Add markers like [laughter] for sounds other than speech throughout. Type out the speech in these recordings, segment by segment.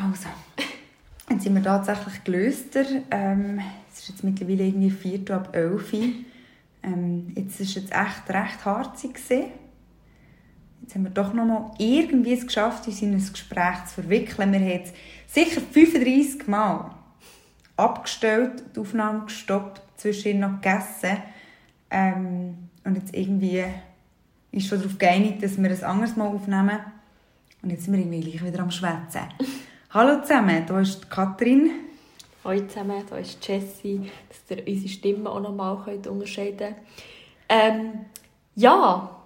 Also, jetzt sind wir tatsächlich gelöster. Ähm, es ist jetzt mittlerweile irgendwie 4 ab 11 ähm, Jetzt war es echt recht harzig. Jetzt haben wir doch noch mal irgendwie es geschafft, uns in ein Gespräch zu verwickeln. Wir haben jetzt sicher 35 Mal abgestellt, die Aufnahme gestoppt, zwischendurch noch gegessen. Ähm, und jetzt irgendwie ist schon darauf geeinigt, dass wir ein anderes Mal aufnehmen. Und jetzt sind wir irgendwie gleich wieder am Schwätzen. Hallo zusammen, hier ist Katrin. Hallo zusammen, hier ist Jessie, dass ihr unsere Stimmen auch noch mal unterscheiden könnt. Ähm, ja,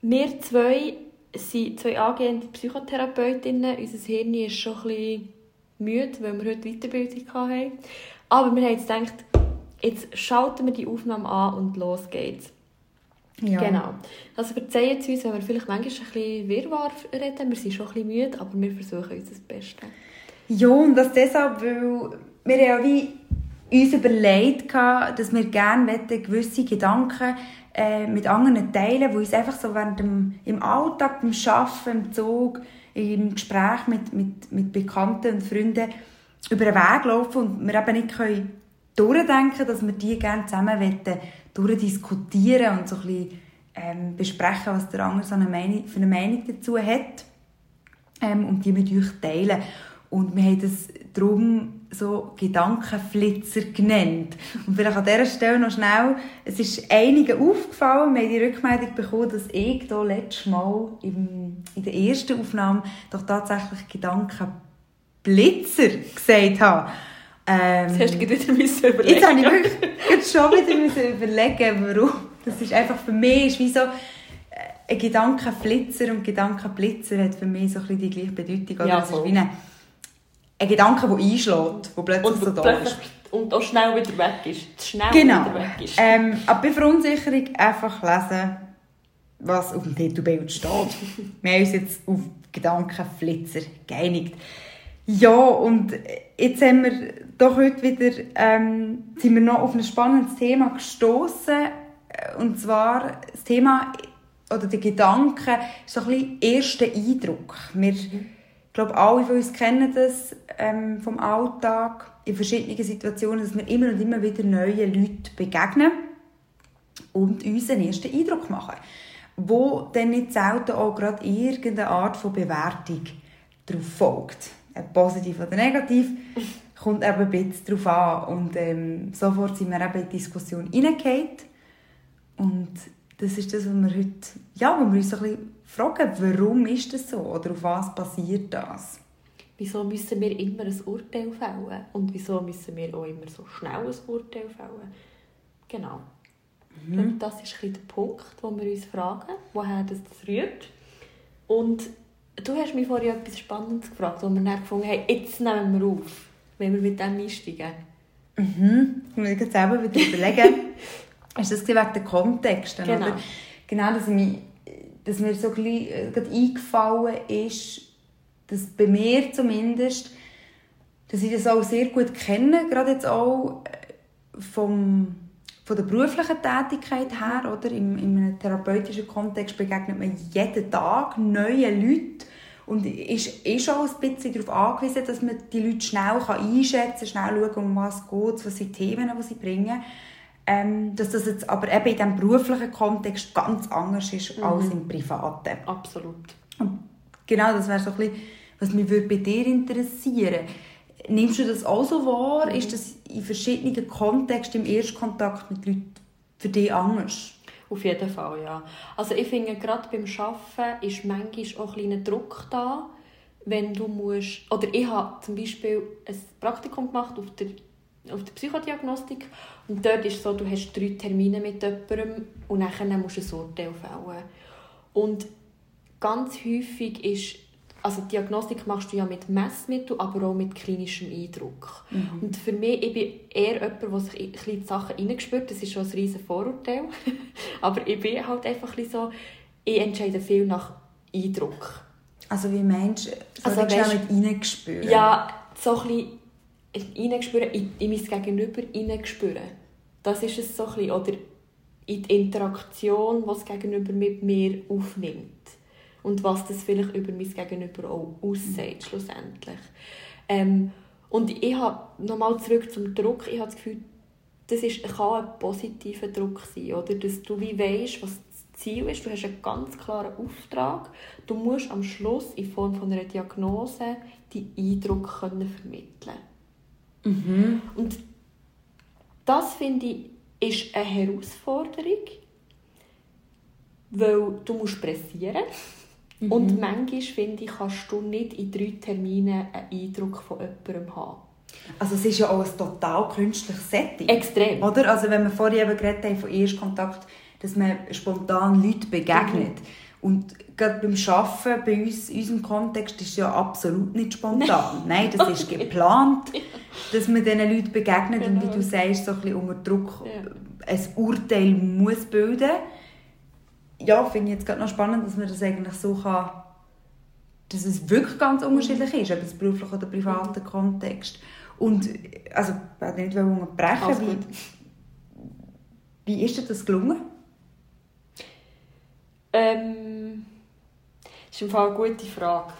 wir zwei sind zwei angehende Psychotherapeutinnen. Unser Hirn ist schon ein bisschen müde, weil wir heute Weiterbildung hatten. Aber wir haben jetzt gedacht, jetzt schalten wir die Aufnahme an und los geht's. Ja. Genau. Also verzeihen Sie uns, wenn wir vielleicht manchmal ein bisschen Wirrwarr reden. Wir sind schon ein bisschen müde, aber wir versuchen uns das Beste. Ja, und das deshalb, weil wir ja wie uns überlegt dass wir gerne gewisse Gedanken äh, mit anderen teilen, die uns einfach so während dem, im Alltag, beim Arbeiten, im Zug, im Gespräch mit, mit, mit Bekannten und Freunden über den Weg laufen und wir eben nicht können durchdenken, dass wir die gerne zusammen wollen, durchdiskutieren und so ein bisschen ähm, besprechen, was der andere so eine Meinung, für eine Meinung dazu hat ähm, und die mit euch teilen. Und wir haben das darum so Gedankenflitzer genannt. Und vielleicht an dieser Stelle noch schnell, es ist einigen aufgefallen, wir haben die Rückmeldung bekommen, dass ich hier letztes Mal im, in der ersten Aufnahme doch tatsächlich Gedankenblitzer gesagt habe. Ähm, das hast du wieder [laughs] müssen überlegen. Jetzt habe ich wirklich schon wieder müssen überlegen, warum. Das ist einfach für mich ist wie so äh, ein Gedankenflitzer und Gedankenblitzer hat für mich so ein bisschen die gleiche Bedeutung. Ja, das ist wie eine ein Gedanke, der einschlägt, der plötzlich und so da ist. Und auch schnell wieder weg ist. Schnell genau. wieder weg ist. Ähm, aber bei Verunsicherung einfach lesen, was auf dem Titelbild steht. [laughs] wir haben uns jetzt auf Gedankenflitzer geeinigt. Ja, und jetzt haben wir doch heute wieder, ähm, sind wir noch auf ein spannendes Thema gestoßen Und zwar das Thema oder der Gedanke so ein bisschen erster Eindruck. Wir, ich glaube, alle von uns kennen das ähm, vom Alltag in verschiedenen Situationen, dass wir immer und immer wieder neuen Leuten begegnen und uns einen ersten Eindruck machen, wo dann nicht selten auch gerade irgendeine Art von Bewertung darauf folgt. Positiv oder negativ, [laughs] kommt eben ein bisschen darauf an. Und ähm, sofort sind wir eben in die Diskussion hineingefallen. Und das ist das, was wir heute, ja, wo wir uns ein bisschen fragen, warum ist das so oder auf was basiert das? Wieso müssen wir immer ein Urteil fällen? Und wieso müssen wir auch immer so schnell ein Urteil fällen? Genau. Mhm. Und das ist ein der Punkt, wo wir uns fragen, woher das rührt. Und du hast mich vorhin etwas Spannendes gefragt, wo wir dann gefunden haben, jetzt nehmen wir auf, wenn wir mit dem einsteigen. Mhm. Ich muss jetzt selber wieder überlegen. [laughs] ist das wegen den Kontexten? Genau. Oder? Genau, dass, mich, dass mir so gleich, äh, eingefallen ist, dass bei mir zumindest, dass ich das auch sehr gut kenne, gerade jetzt auch äh, vom, von der beruflichen Tätigkeit her, oder? Im, im therapeutischen Kontext begegnet man jeden Tag neuen Leuten und ist eh schon ein bisschen darauf angewiesen, dass man die Leute schnell einschätzen kann, schnell schauen, um was geht, was sind die Themen, die sie bringen. Ähm, dass das jetzt aber eben in diesem beruflichen Kontext ganz anders ist mhm. als im privaten. Absolut. Und genau, das wäre so ein bisschen, was mich bei dir interessieren Nimmst du das auch so wahr? Mhm. Ist das in verschiedenen Kontexten im Erstkontakt mit Leuten für dich anders? Auf jeden Fall, ja. Also ich finde, gerade beim Arbeiten ist manchmal auch ein kleiner Druck da, wenn du musst... Oder ich habe zum Beispiel ein Praktikum gemacht auf der auf der Psychodiagnostik. Und dort ist es so, du hast drei Termine mit jemandem und dann musst du ein Urteil fällen. Und ganz häufig ist, also Diagnostik machst du ja mit Messmitteln, aber auch mit klinischem Eindruck. Mhm. Und für mich, ich bin eher jemand, der sich in die Sachen hineingespürt, das ist schon ein riesen Vorurteil, [laughs] aber ich bin halt einfach so, ich entscheide viel nach Eindruck. Also wie meinst du, also, weißt, mit hineingespürt? Ja, so ein bisschen hineinspüren, in, in mein Gegenüber hineinspüren. Das ist es so ein bisschen. Oder in die Interaktion, die das Gegenüber mit mir aufnimmt. Und was das vielleicht über mein Gegenüber auch aussieht, schlussendlich. Ähm, und ich habe, nochmal zurück zum Druck, ich habe das Gefühl, das ist, kann ein positiver Druck sein, oder? dass du wie weißt, was das Ziel ist, du hast einen ganz klaren Auftrag, du musst am Schluss in Form von einer Diagnose die Eindruck können vermitteln Mhm. Und das, finde ich, ist eine Herausforderung, weil du musst pressieren Mhm. und manchmal, finde ich, kannst du nicht in drei Terminen einen Eindruck von jemandem haben. Also es ist ja auch ein total künstliches Setting. Extrem. Oder? Also wenn wir vorhin eben geredet haben von Erstkontakt, dass man spontan Leuten begegnet. Und gerade beim Arbeiten, bei uns, in unserem Kontext, ist es ja absolut nicht spontan. Nein, das ist [laughs] geplant, dass man diesen Leuten begegnet und wie Genau. du sagst, so ein bisschen unter Druck Ja. ein Urteil muss bilden. Ja, finde ich jetzt gerade noch spannend, dass man das eigentlich so kann, dass es wirklich ganz unterschiedlich ist, ob es beruflich oder privaten Kontext. Und, also, ich wollte nicht unterbrechen, wie, wie ist dir das gelungen? Ähm, das ist im Fall eine gute Frage.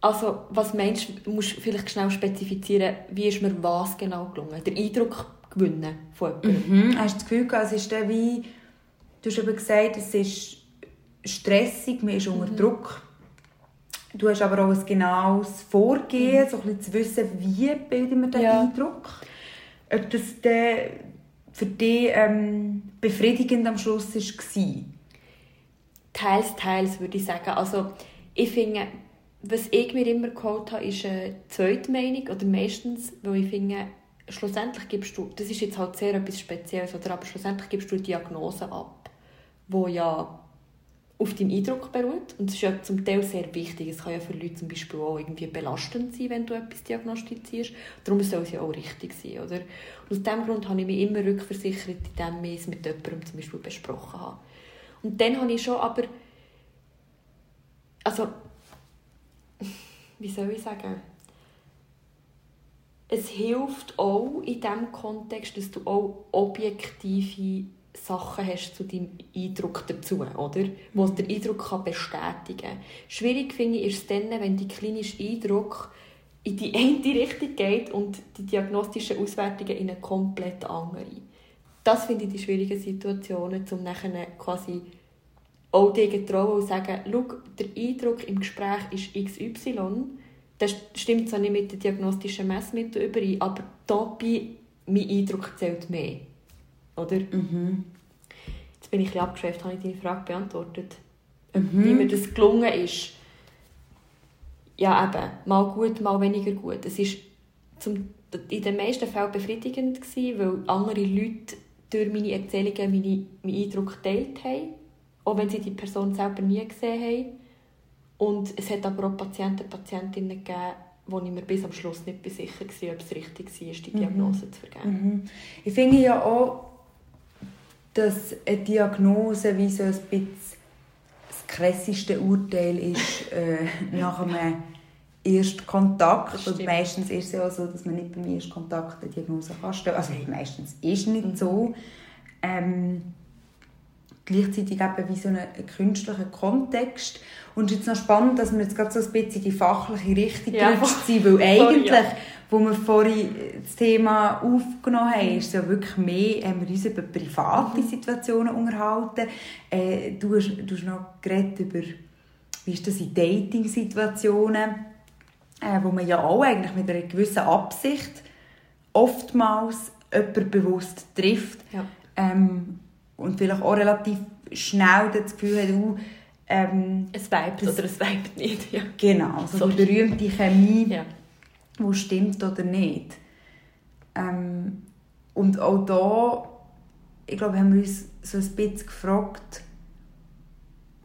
Also, was meinst du, du musst vielleicht schnell spezifizieren, wie ist mir was genau gelungen? Der Eindruck gewinnen von jemandem. Mhm. Hast du das Gefühl, es ist dann wie, du hast eben gesagt, es ist stressig, man ist unter Druck. Du hast aber auch ein genaues Vorgehen, so ein bisschen zu wissen, wie bilden wir den Ja. Eindruck. Ob das dann für dich ähm, befriedigend am Schluss war. Teils, teils, würde ich sagen. Also, ich finde, was ich mir immer geholt habe, ist eine zweite Meinung, oder meistens, weil ich finde, schlussendlich gibst du, das ist jetzt halt sehr etwas Spezielles, oder, aber schlussendlich gibst du eine Diagnose ab, wo ja auf deinem Eindruck beruht. Und das ist ja zum Teil sehr wichtig. Es kann ja für Leute zum Beispiel auch irgendwie belastend sein, wenn du etwas diagnostizierst. Darum soll es ja auch richtig sein, oder? Und aus diesem Grund habe ich mich immer rückversichert, indem ich es mit jemandem zum Beispiel besprochen habe. Und dann habe ich schon aber... Also... [laughs] Wie soll ich sagen? Es hilft auch in diesem Kontext, dass du auch objektive Sachen hast zu deinem Eindruck dazu, oder? Wo der Eindruck kann bestätigen kann. Schwierig finde ich es dann, wenn die klinische Eindruck in die eine Richtung geht und die diagnostischen Auswertungen in eine komplett andere. Das finde ich die schwierigen Situationen, um nachher quasi auch dir getrauen und sagen, schau, der Eindruck im Gespräch ist XY, das stimmt zwar nicht mit den diagnostischen Messmitteln überein, aber dabei, mein Eindruck zählt mehr. Oder? Jetzt bin ich ein bisschen abgeschweift, habe ich deine Frage beantwortet. Wie mir das gelungen ist. Ja, eben, mal gut, mal weniger gut. Es war zum, in den meisten Fällen befriedigend, gewesen, weil andere Leute durch meine Erzählungen meine, meinen Eindruck geteilt haben, auch wenn sie die Person selber nie gesehen haben. Und es hat aber auch Patienten und Patientinnen gegeben, wo ich mir bis am Schluss nicht sicher war, ob es richtig war, die Diagnose zu vergeben. Mhm. Ich finde ja auch, dass eine Diagnose wie so ein bisschen das krasseste Urteil ist äh, [laughs] nach einem ersten Kontakt. Das Und meistens ist es ja so, dass man nicht beim ersten Kontakt eine Diagnose kann stellen Also meistens ist es nicht so. Ähm, gleichzeitig eben wie so einen, einen künstlichen Kontext. Und es ist jetzt noch spannend, dass wir jetzt gerade so ein bisschen in die fachliche Richtung Ja. sind, weil eigentlich, ja. Wo wir vorhin das Thema aufgenommen haben, ist es ja wirklich mehr, haben wir uns über private. Situationen unterhalten. Äh, du, hast, du hast noch geredet über, wie ist das in Dating-Situationen, äh, wo man ja auch eigentlich mit einer gewissen Absicht oftmals jemanden bewusst trifft Ja. ähm, und vielleicht auch relativ schnell das Gefühl hat, uh, ähm, Es vibet oder es vibet nicht. Ja. genau, so So. die berühmte Chemie, Ja. Wo stimmt oder nicht. Ähm, und auch da, ich glaube, haben wir uns so ein bisschen gefragt,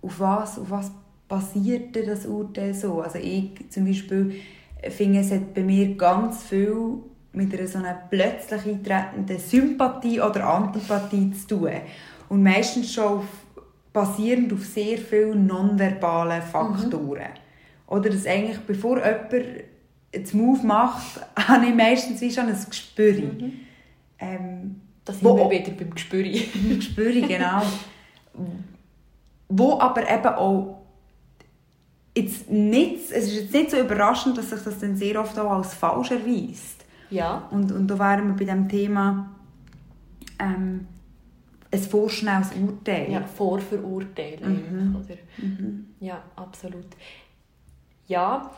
auf was, auf was basiert denn das Urteil so? Also ich zum Beispiel finde, es hat bei mir ganz viel mit einer so einer plötzlich eintretenden Sympathie oder Antipathie zu tun. Und meistens schon auf, basierend auf sehr vielen nonverbalen Faktoren. Oder dass eigentlich, bevor jemand einen Move macht, [laughs] habe ich meistens wie schon ein Gespür. Ähm, Da sind Wo- wir wieder beim Gespür. [laughs] Gespür, genau. Wo aber eben auch jetzt nicht, es ist jetzt nicht so überraschend, dass sich das dann sehr oft auch als falsch erweist. Ja. Und, und da wären wir bei dem Thema ähm, ein vorschnelles Urteil. Ja, Vorverurteilen. Oder? Ja, absolut. Ja,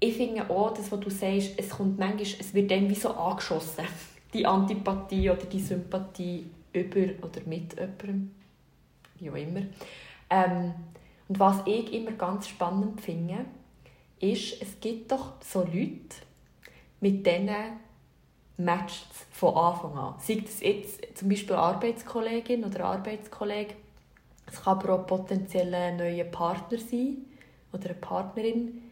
ich finde auch, das, was du sagst, es kommt manchmal, es wird dann wie so angeschossen. [laughs] Die Antipathie oder die Sympathie über oder mit jemandem, wie auch immer. Ähm, und was ich immer ganz spannend finde, ist, es gibt doch so Leute, mit denen matcht es von Anfang an. Sei das jetzt zum Beispiel Arbeitskollegin oder Arbeitskollege, es kann aber auch potenziell ein neuer Partner sein oder eine Partnerin.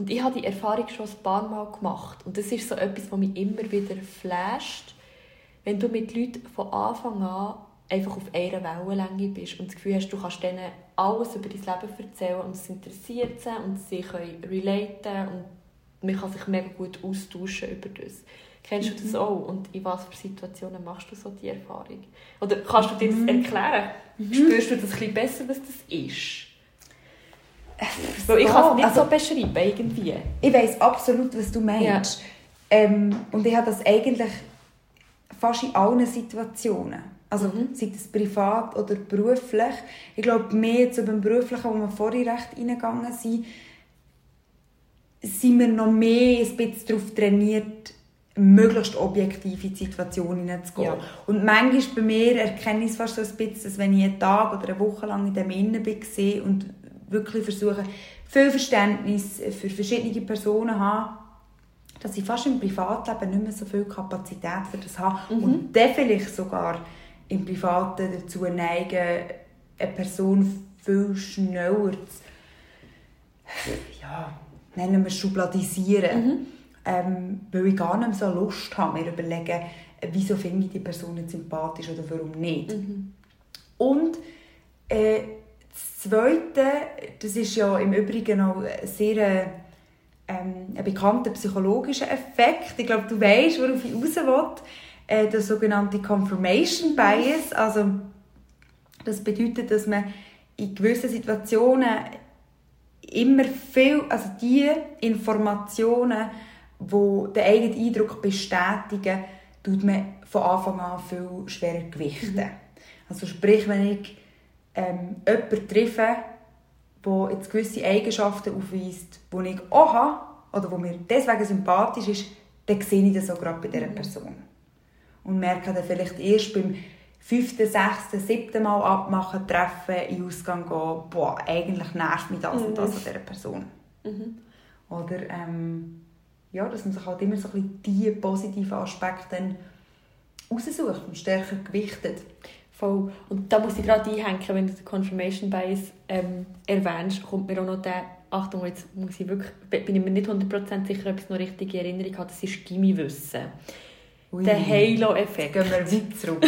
Und ich habe die Erfahrung schon ein paar Mal gemacht. Und das ist so etwas, was mich immer wieder flasht, wenn du mit Leuten von Anfang an einfach auf einer Wellenlänge bist und das Gefühl hast, du kannst denen alles über dein Leben erzählen und es interessiert sie und sie können relaten und man kann sich mega gut austauschen über das. Kennst du das auch? Und in was für Situationen machst du so die Erfahrung? Oder kannst du dir das erklären? Spürst du das ein bisschen besser, was das ist? Weil ich kann es nicht Also- so beschreiben, irgendwie. Ich weiß absolut, was du meinst. Ähm, und ich habe das eigentlich fast in allen Situationen. Also Mhm. sei das privat oder beruflich. Ich glaube, mehr zu beim Beruflichen, wo wir vorhin recht reingegangen sind, sind wir noch mehr ein bisschen darauf trainiert, möglichst objektiv in die Situation hineinzugehen. Ja. Und manchmal bei mir erkenne ich es fast so ein bisschen, dass wenn ich einen Tag oder eine Woche lang in dem Innen bin und wirklich versuche, viel Verständnis für verschiedene Personen habe, dass ich fast im Privatleben nicht mehr so viel Kapazität für das habe und dann vielleicht sogar im Privaten dazu neigen, eine Person viel schneller zu, ja, nennen wir es schubladisieren, ähm, weil ich gar nicht mehr so Lust habe, mir überlegen, wieso finde ich die Person jetzt sympathisch oder warum nicht. Und äh, das Zweite, das ist ja im Übrigen auch ein sehr äh, ähm, ein bekannter psychologischer Effekt. Ich glaube, du weißt, worauf ich raus will. Äh, der sogenannte Confirmation Bias. Also, das bedeutet, dass man in gewissen Situationen immer viel, also die Informationen, die den eigenen Eindruck bestätigen, tut man von Anfang an viel schwerer gewichten. Also sprich, wenn ich ähm, jemanden treffe, der jetzt gewisse Eigenschaften aufweist, die ich auch habe, oder die mir deswegen sympathisch ist, dann sehe ich das auch gerade bei dieser Person. Und merke dann vielleicht erst beim fünften, sechsten, siebten Mal abmachen, treffen, in den Ausgang gehen, boah, eigentlich nervt mich das und das an dieser Person. Oder, ähm, ja, dass man sich halt immer so ein bisschen die positiven Aspekte raussucht und stärker gewichtet. Voll. Und da muss ich gerade einhängen, wenn du den Confirmation Bias ähm, erwähnst, kommt mir auch noch der, Achtung, jetzt muss ich wirklich, bin ich mir nicht 100% sicher, ob ich es noch richtig in Erinnerung habe, das ist Gimmiwissen. Der Halo-Effekt. gehen wir weit zurück.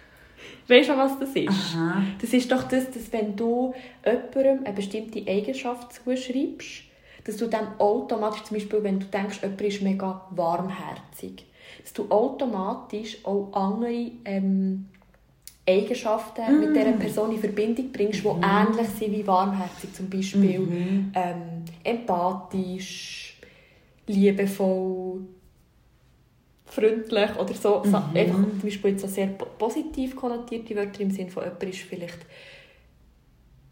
[laughs] Weißt du, was das ist? Aha. Das ist doch das, dass wenn du jemandem eine bestimmte Eigenschaft zuschreibst, dass du dann automatisch, zum Beispiel, wenn du denkst, jemand ist mega warmherzig, dass du automatisch auch andere ähm, Eigenschaften mit dieser Person in Verbindung bringst, die ähnlich sind wie warmherzig. Zum Beispiel ähm, empathisch, liebevoll, freundlich oder so. so einfach zum Beispiel jetzt so sehr po- positiv konnotierte Wörter im Sinne von jemand ist vielleicht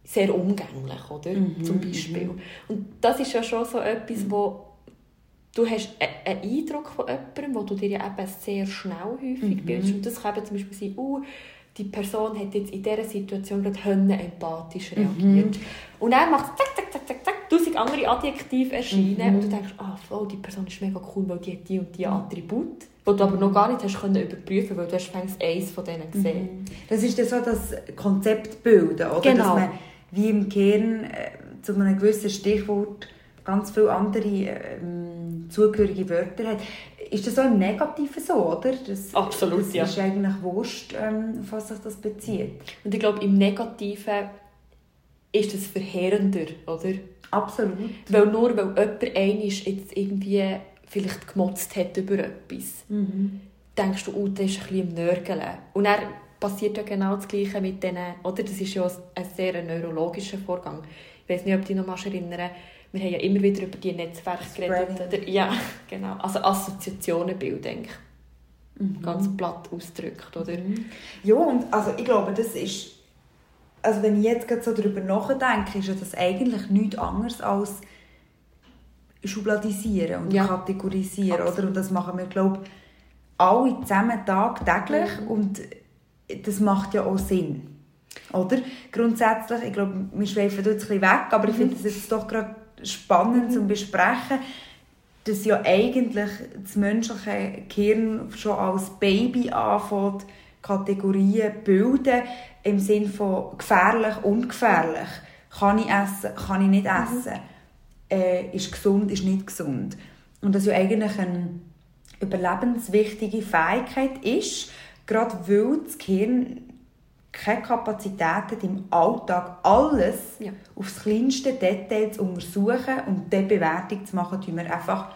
sehr umgänglich, oder? Zum Beispiel. Und das ist ja schon so etwas, wo du hast a- einen Eindruck von jemandem, wo du dir ja eben sehr schnell häufig bildest. Und das kann eben zum Beispiel sein, uh, die Person hat jetzt in dieser Situation gerade empathisch reagiert. Und dann macht es zack, zack, zack, zack, zack, tausend andere Adjektive erscheinen und du denkst, ah, voll, die Person ist mega cool, weil die hat die und die Attribute, die du aber noch gar nicht hast können überprüfen weil du hast fängst eins von denen gesehen. Das ist dann so das Konzept bilden, oder? Genau. Dass man wie im Kern äh, zu einem gewissen Stichwort ganz viele andere ähm, zugehörige Wörter hat. Ist das auch im Negativen so, oder? Das, Absolut, das ja. ist eigentlich wurscht, ähm, auf was sich das bezieht. Und ich glaube, im Negativen ist es verheerender, oder? Absolut. Weil nur weil jemand einisch jetzt irgendwie vielleicht gemotzt hat über etwas, denkst du, oh, der ist ein bisschen im Nörgeln. Und dann passiert ja genau das Gleiche mit denen, oder? Das ist ja ein sehr neurologischer Vorgang. Ich weiß nicht, ob du dich noch mal erinnern wir haben ja immer wieder über die Netzwerke geredet. Oder, ja, [laughs] genau. Also Assoziationen bilden, Mhm. Ganz platt ausgedrückt, oder? Mhm. Ja, und also ich glaube, das ist... Also wenn ich jetzt so darüber nachdenke, ist das eigentlich nichts anderes als schubladisieren und ja. kategorisieren, Absolut. oder? Und das machen wir, glaube ich, alle zusammen tagtäglich mhm. und das macht ja auch Sinn. Oder? Grundsätzlich, ich glaube, wir schweifen jetzt ein bisschen weg, aber ich mhm. finde es jetzt doch gerade spannend mhm. zu besprechen, dass ja eigentlich das menschliche Gehirn schon als Baby anfängt, Kategorien bilden, im Sinne von gefährlich, ungefährlich. Kann ich essen, kann ich nicht mhm. essen? Mhm. Äh, ist gesund, ist nicht gesund? Und das ja eigentlich eine überlebenswichtige Fähigkeit ist, gerade weil das Gehirn keine Kapazität hat, im Alltag alles ja. aufs kleinste Detail zu untersuchen und diese Bewertung zu machen, tun wir einfach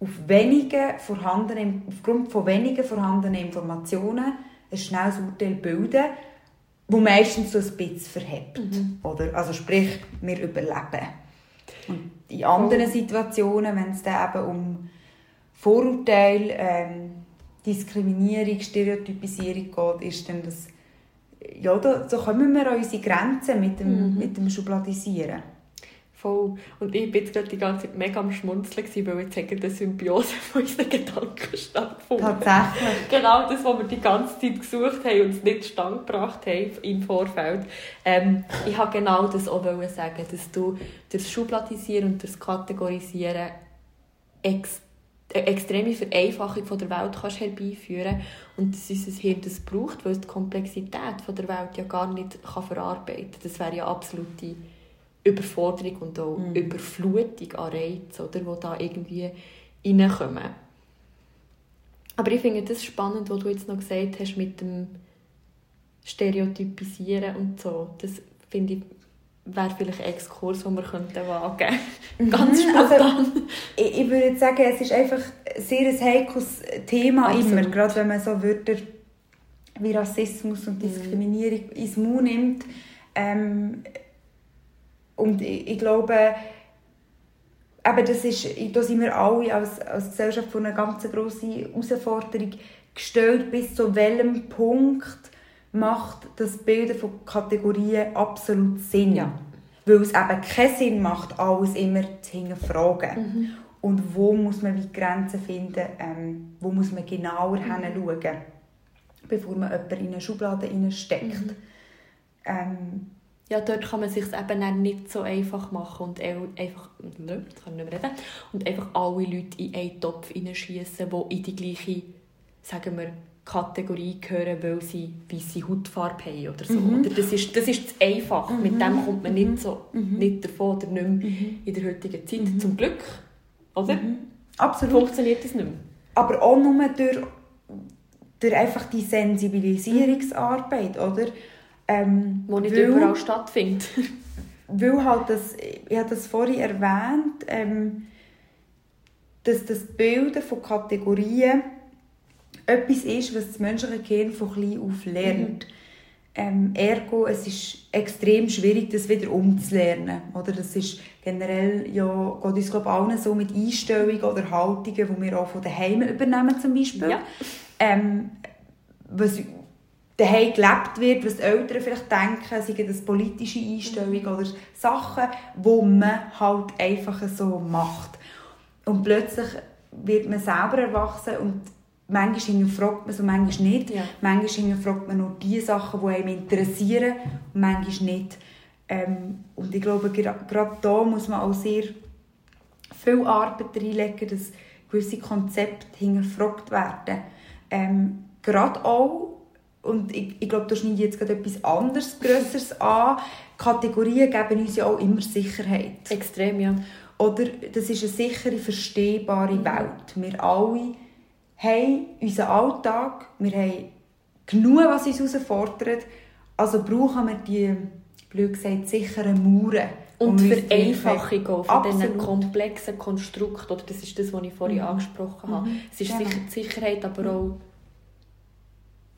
auf wenige vorhandene, aufgrund von wenigen vorhandenen Informationen ein schnelles Urteil bilden, wo meistens so ein bisschen verhebt. Mhm. Oder? Also sprich, wir überleben. Und in anderen Situationen, wenn es dann eben um Vorurteile, ähm, Diskriminierung, Stereotypisierung geht, ist dann das ja, da, so kommen wir an unsere Grenzen mit dem, mhm. mit dem Schubladisieren. Voll. Und ich war jetzt gerade die ganze Zeit mega am Schmunzeln, weil jetzt hat eine Symbiose von unseren Gedanken stattgefunden. Tatsächlich. [laughs] Genau das, was wir die ganze Zeit gesucht haben und es nicht stand gebracht haben im Vorfeld. Ähm, ich wollte genau das auch sagen, dass du das Schubladisieren und das Kategorisieren extrem eine extreme Vereinfachung von der Welt kannst herbeiführen und dass unser Hirn das braucht, weil es die Komplexität von der Welt ja gar nicht kann verarbeiten kann. Das wäre ja absolute Überforderung und auch mhm. Überflutung an Reizen, oder, die da irgendwie reinkommen. Aber ich finde das spannend, was du jetzt noch gesagt hast mit dem Stereotypisieren und so. Das finde ich wäre vielleicht ein Exkurs, den wir könnten wagen könnten. Ganz mhm, also, spontan. Also, ich, ich würde sagen, es ist einfach ein sehr heikles Thema Absolut. immer, gerade wenn man so Wörter wie Rassismus und mhm. Diskriminierung mhm. ins Mund nimmt. Ähm, und ich, ich glaube, eben das ist, da sind wir alle als, als Gesellschaft vor eine ganz grosse Herausforderung gestellt, bis zu welchem Punkt macht das Bilden von Kategorien absolut Sinn. Ja. Weil es eben keinen Sinn macht, alles immer zu hinterfragen. Mhm. Und wo muss man die Grenzen finden, ähm, wo muss man genauer mhm. hinschauen, bevor man jemanden in eine Schublade steckt. Mhm. Ähm, ja, dort kann man sich eben nicht so einfach machen und einfach, ne, kann nicht reden, und einfach alle Leute in einen Topf hineinschießen, die in die gleiche, sagen wir, Kategorie gehören, weil sie weiße Hautfarbe haben oder so. Mhm. Oder das, ist, das ist zu einfach. Mhm. Mit dem kommt man nicht, mhm. so, mhm. nicht davon oder nicht mehr mhm. in der heutigen Zeit. Zum Glück. Oder? Absolut. Funktioniert das nicht mehr. Aber auch nur durch, durch einfach die Sensibilisierungsarbeit, oder? Ähm, Wo nicht weil, überall stattfindet. [laughs] weil halt das, ich habe das vorhin erwähnt, ähm, dass das Bilden von Kategorien etwas ist, was das menschliche Gehirn von klein auf lernt. Mhm. Ähm, ergo, es ist extrem schwierig, das wieder umzulernen. Oder? Das ist generell, ja, geht uns glaube allen so mit Einstellungen oder Haltungen, die wir auch von daheim übernehmen zum Beispiel. Ja. Ähm, was daheim gelebt wird, was Eltern vielleicht denken, seien das politische Einstellungen mhm. oder Sachen, die man halt einfach so macht. Und plötzlich wird man selber erwachsen und manchmal hinterfragt man und manchmal nicht. Ja. Manchmal hinterfragt man nur die Sachen, die einem interessieren und manchmal nicht. Ähm, und ich glaube, gerade da muss man auch sehr viel Arbeit reinlegen, dass gewisse Konzepte hinterfragt werden. Ähm, gerade auch, und ich, ich glaube, da schneidet jetzt gerade etwas anderes, Größeres [laughs] an, Kategorien geben uns ja auch immer Sicherheit. Extrem, ja. Oder das ist eine sichere, verstehbare. Welt. Wir alle haben unseren Alltag, wir haben genug, was uns herausfordert, also brauchen wir die, blöd gesagt, sicheren Mauern. Und die Vereinfachung von diesen komplexen Konstrukten, das ist das, was ich vorhin mhm. angesprochen habe. Mhm. Es ist sicher die Sicherheit, aber auch,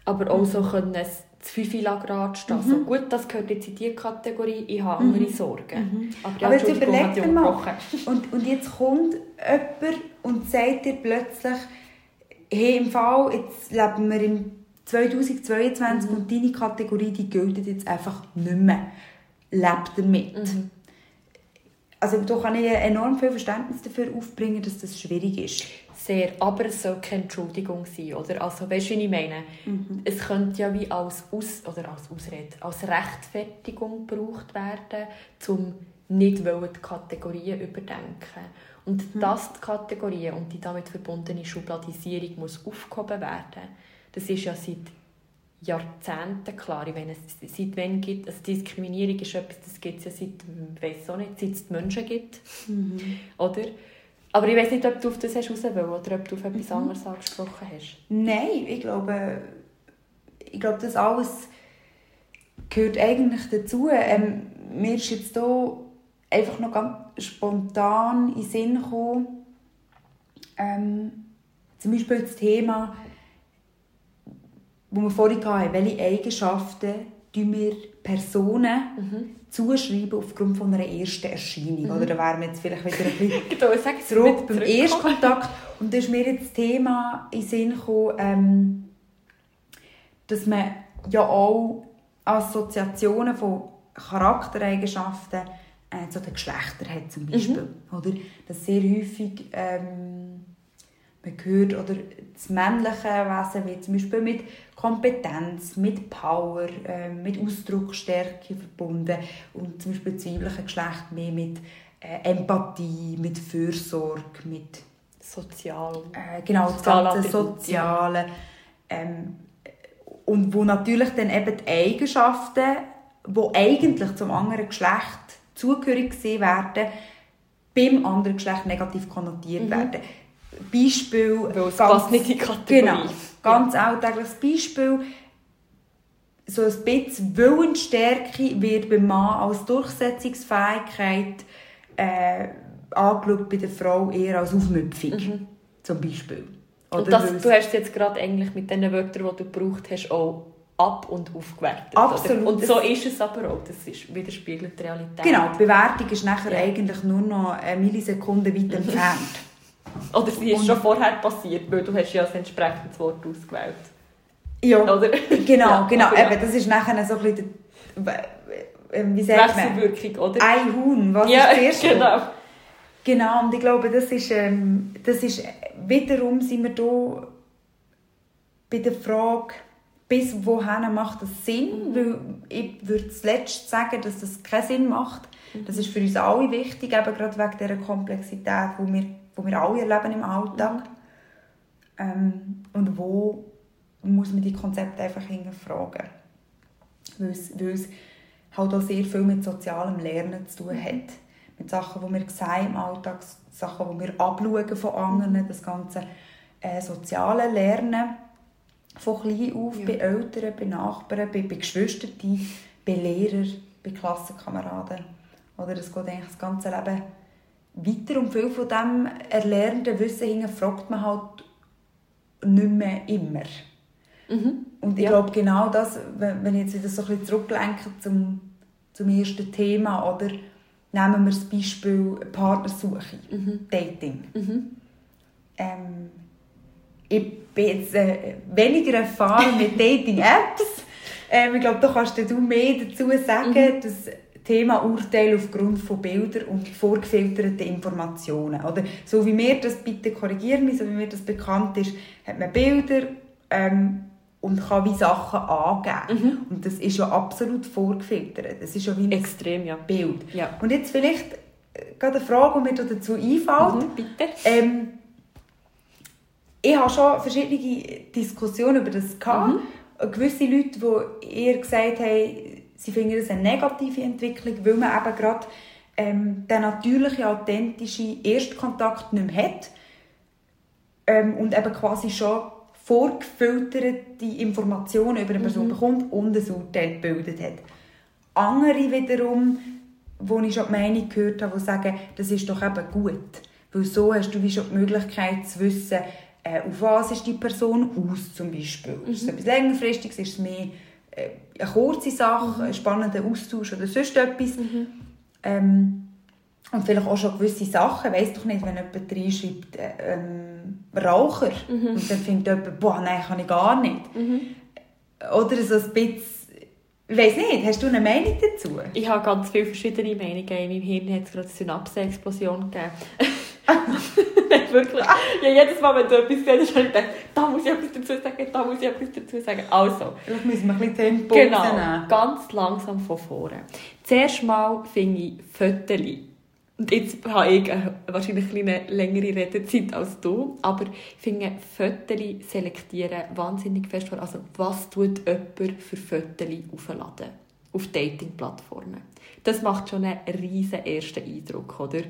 aber auch mhm. so können zu 5 Grad stehen. Mhm. So, gut, das gehört jetzt in diese Kategorie, ich habe andere mhm. Sorgen. Mhm. Aber, ja, Aber jetzt überlegt mal, und, und jetzt kommt jemand und sagt dir plötzlich, hey, im Fall, jetzt leben wir im 2022 mhm. und deine Kategorie, die gilt jetzt einfach nicht mehr. Lebt damit. Mhm. Also da kann ich enorm viel Verständnis dafür aufbringen, dass das schwierig ist. Sehr, aber es soll keine Entschuldigung sein, oder? Also, weißt du, wie ich meine? Mhm. Es könnte ja wie als, Aus oder als Ausrede, als Rechtfertigung gebraucht werden, um nicht die Kategorien überdenken. Und mhm. dass die Kategorien und die damit verbundene Schubladisierung muss aufgehoben werden, das ist ja seit Jahrzehnten klar. Ich meine, seit wann gibt also Diskriminierung ist etwas, das gibt es ja seit, ich weiß auch nicht, seit es die Menschen gibt. Mhm. Oder? Aber ich weiß nicht, ob du auf das raus willst, oder ob du auf etwas mhm. anderes angesprochen hast. Nein, ich glaube, ich glaube, das alles gehört eigentlich dazu. Ähm, mir ist jetzt hier einfach noch ganz spontan in den Sinn gekommen, ähm, zum Beispiel das Thema wo wir vorhin hatten, welche Eigenschaften wir Personen mhm. zuschreiben aufgrund von einer ersten Erscheinung. Mhm. Oder da wären wir jetzt vielleicht wieder ein bisschen [laughs] zurück beim Erstkontakt. Und da ist mir jetzt das Thema in den Sinn gekommen, ähm, dass man ja auch Assoziationen von Charaktereigenschaften äh, zu den Geschlechtern hat zum Beispiel. Mhm. Oder? Dass sehr häufig ähm, man hört, oder das männliche Wesen wird zum Beispiel mit Kompetenz, mit Power, äh, mit Ausdrucksstärke verbunden und zum Beispiel das weibliche Geschlecht mehr mit äh, Empathie, mit Fürsorge, mit Sozial. Äh, genau, das ganze Soziale. Ähm, und wo natürlich dann eben die Eigenschaften, die eigentlich zum anderen Geschlecht zugehörig gesehen werden, beim anderen Geschlecht negativ konnotiert mhm. werden. Beispiel... Weil es ganz, nicht in die Kategorie. Genau, ganz ja. alltägliches Beispiel. So ein bisschen Willensstärke wird beim Mann als Durchsetzungsfähigkeit äh, angeschaut, bei der Frau eher als Aufmüpfung. Mhm. Zum Beispiel. Oder und das, du hast jetzt gerade eigentlich mit den Wörtern, die du gebraucht hast, auch ab- und aufgewertet. Absolut. Oder? Und so ist es aber auch. Das ist, widerspiegelt die Realität. Genau, die Bewertung ist nachher ja. eigentlich nur noch eine Millisekunde weit [laughs] entfernt. Oder sie ist und schon vorher passiert, weil du hast ja das entsprechende Wort ausgewählt. Ja, Oder? genau, ja, genau. Ja. Eben, das ist nachher so ein bisschen, wie sagt? Wechselwirkung, oder? Ein Huhn, was ja, ist das genau. Genau, und ich glaube, das ist, ähm, das ist wiederum sind wir hier bei der Frage, bis wohin macht das Sinn? Mhm. Weil ich würde zuletzt sagen, dass das keinen Sinn macht. Das ist für uns alle wichtig, eben gerade wegen dieser Komplexität, die wir wo wir alle erleben im Alltag. Ähm, und wo muss man die Konzepte einfach hinterfragen. Weil es, weil es halt auch sehr viel mit sozialem Lernen zu tun hat. Mit Sachen, die wir sehen im Alltag, Sachen, die wir abschauen von anderen, das ganze äh, soziale Lernen von klein auf, ja. bei Eltern, bei Nachbarn, bei, bei Geschwistern, bei Lehrern, bei Klassenkameraden. Oder das geht eigentlich das ganze Leben weiter und viel von dem erlernten Wissen hinterfragt man halt nicht mehr immer. Mhm. Und ich ja. glaube, genau das, wenn ich jetzt wieder so ein bisschen zurücklenke zum, zum ersten Thema, oder nehmen wir das Beispiel Partnersuche, mhm. Dating. Mhm. Ähm, ich bin jetzt äh, weniger erfahren mit [laughs] Dating-Apps. Ähm, ich glaube, da kannst du mehr dazu sagen, mhm. dass Thema Urteil aufgrund von Bildern und vorgefilterten Informationen. Oder so wie mir das, bitte korrigieren mich, so wie mir das bekannt ist, hat man Bilder ähm, und kann wie Sachen angeben. Mhm. Und das ist ja absolut vorgefiltert. Das ist ja wie ein Extrem, ja. Bild. Ja. Und jetzt vielleicht äh, gerade eine Frage, die mir dazu einfällt. Mhm, bitte. Ähm, ich habe schon verschiedene Diskussionen über das gehabt. Mhm. Gewisse Leute, die eher gesagt haben, sie finden das eine negative Entwicklung, weil man eben gerade ähm, den natürlichen, authentischen Erstkontakt nicht mehr hat ähm, und eben quasi schon vorgefilterte Informationen über eine Person mhm. bekommt und ein Urteil gebildet hat. Andere wiederum, wo ich schon die Meinung gehört habe, die sagen, das ist doch eben gut, weil so hast du wie schon die Möglichkeit zu wissen, äh, auf was ist die Person aus zum Beispiel. Mhm. Ist es etwas längerfristiges, ist es mehr äh, eine kurze Sache, einen spannenden Austausch oder sonst etwas. Ähm, und vielleicht auch schon gewisse Sachen, weiss doch nicht, wenn jemand reinschreibt, äh, ähm, Raucher, und dann findet jemand, boah, nein, kann ich gar nicht. Oder so ein bisschen, ich weiss nicht, hast du eine Meinung dazu? Ich habe ganz viele verschiedene Meinungen. In meinem Hirn hat es gerade eine Synapse-Explosion gegeben. [laughs] Nein, wirklich. Ja, jedes Mal, wenn du etwas siehst, habe ich gedacht, da muss ich etwas dazu sagen, da muss ich etwas dazu sagen. Also, Vielleicht müssen wir ein bisschen Tempo genau, rausnehmen. ganz langsam von vorne. Zuerst mal finde ich Fotos. Und jetzt habe ich wahrscheinlich eine längere Redezeit als du, aber ich finde Fotos selektieren wahnsinnig fest vor. Also, was tut jemand für Fotos aufladen? Auf Dating-Plattformen. Das macht schon einen riesen ersten Eindruck, oder?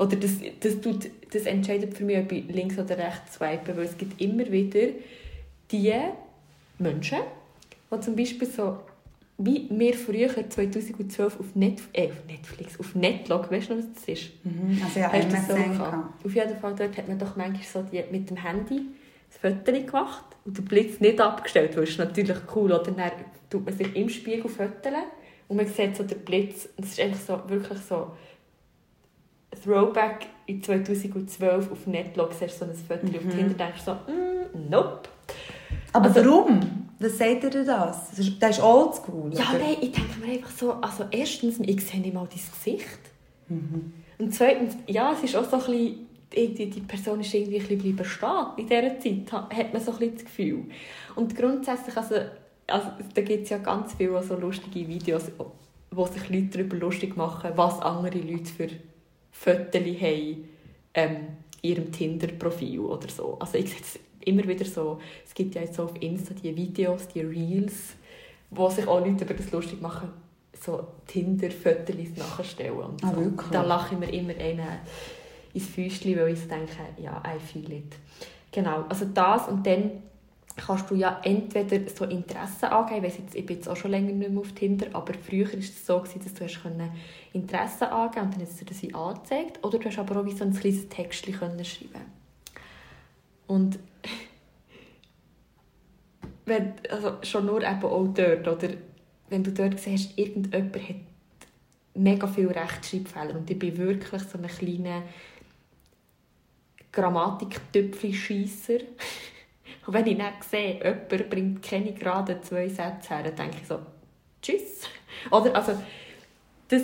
Oder das, das, tut, das entscheidet für mich, ob ich links oder rechts swipe, weil es gibt immer wieder die Menschen, die zum Beispiel so, wie wir früher 2012 auf, Net, äh, auf Netflix, auf Netlog, weißt du noch, was das ist? Mhm. Also ja, Hast das so. Auf jeden Fall dort hat man doch manchmal so die, mit dem Handy das Foto gemacht und den Blitz nicht abgestellt, weil es ist natürlich cool, oder? Dann tut man sich im Spiegel fotografieren und man sieht so den Blitz und es ist einfach so, wirklich so Throwback in 2012 auf Netlog, siehst so ein Foto auf Mhm. Tinder, denkst du so, mm, nope. Aber Also- warum? Was sagt ihr das? Das ist, oldschool. Ja, nein, ich denke mir einfach so, also erstens, ich sehe nicht mal dein Gesicht. Mhm. Und zweitens, ja, es ist auch so ein bisschen, die, die, Person ist irgendwie ein bisschen bleiben stehen. In dieser Zeit ha- hat man so ein bisschen das Gefühl. Und grundsätzlich, also, also da gibt es ja ganz viele so lustige Videos, wo sich Leute darüber lustig machen, was andere Leute für Fotos haben ähm, in ihrem Tinder-Profil oder so. Also ich sehe es immer wieder so, es gibt ja jetzt so auf Insta die Videos, die Reels, wo sich auch Leute über das lustig machen, so Tinder-Fotos nachstellen. Und Ah, so. wirklich? Da lache ich mir immer einen ins Füßchen, weil ich so denke, ja, I feel it. Genau, also das und dann kannst du ja entweder so Interessen angeben, ich, jetzt, ich bin jetzt auch schon länger nicht mehr auf Tinder, aber früher war es so, gewesen, dass du hast Interessen angeben und dann es dir das angezeigt. Oder du hast aber auch wie so ein kleines können schreiben Und [laughs] wenn, also schon nur eben auch dort, oder wenn du dort siehst, irgendjemand hat mega viele Rechtschreibfehler und ich bin wirklich so ein kleiner Grammatik-Tüpfel-Scheisser. [laughs] Und wenn ich dann sehe, jemand bringt keine geraden zwei Sätze her, dann denke ich so, tschüss. [laughs] Oder, also, das,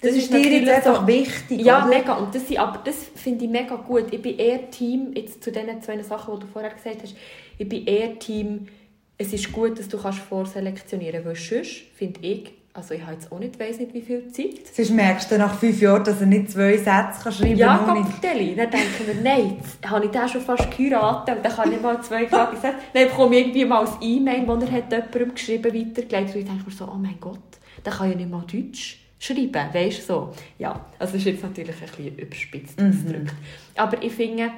Das, ist dir jetzt natürlich so- einfach wichtig, ja, oder? mega. Und das, sind- aber das finde ich mega gut. Ich bin eher Team, jetzt zu den zwei Sachen, die du vorher gesagt hast, ich bin eher Team, es ist gut, dass du kannst vorselektionieren kannst, weil sonst finde ich, also ich habe jetzt auch nicht, weiss nicht wie viel Zeit. Sonst merkst du nach fünf Jahren, dass er nicht zwei Sätze kann schreiben Ja, kann. Gott, Deli. Dann denken wir, nein, jetzt habe ich den schon fast geheiratet und dann kann ich mal zwei Tage sagen. Dann bekomme ich irgendwie mal ein E-Mail, das er hat jemandem geschrieben weitergelegt und ich denke mir so, oh mein Gott, der kann ja nicht mal Deutsch schreiben, weißt du, so. Ja, also das ist jetzt natürlich ein bisschen überspitzt ausgedrückt. Aber ich finde,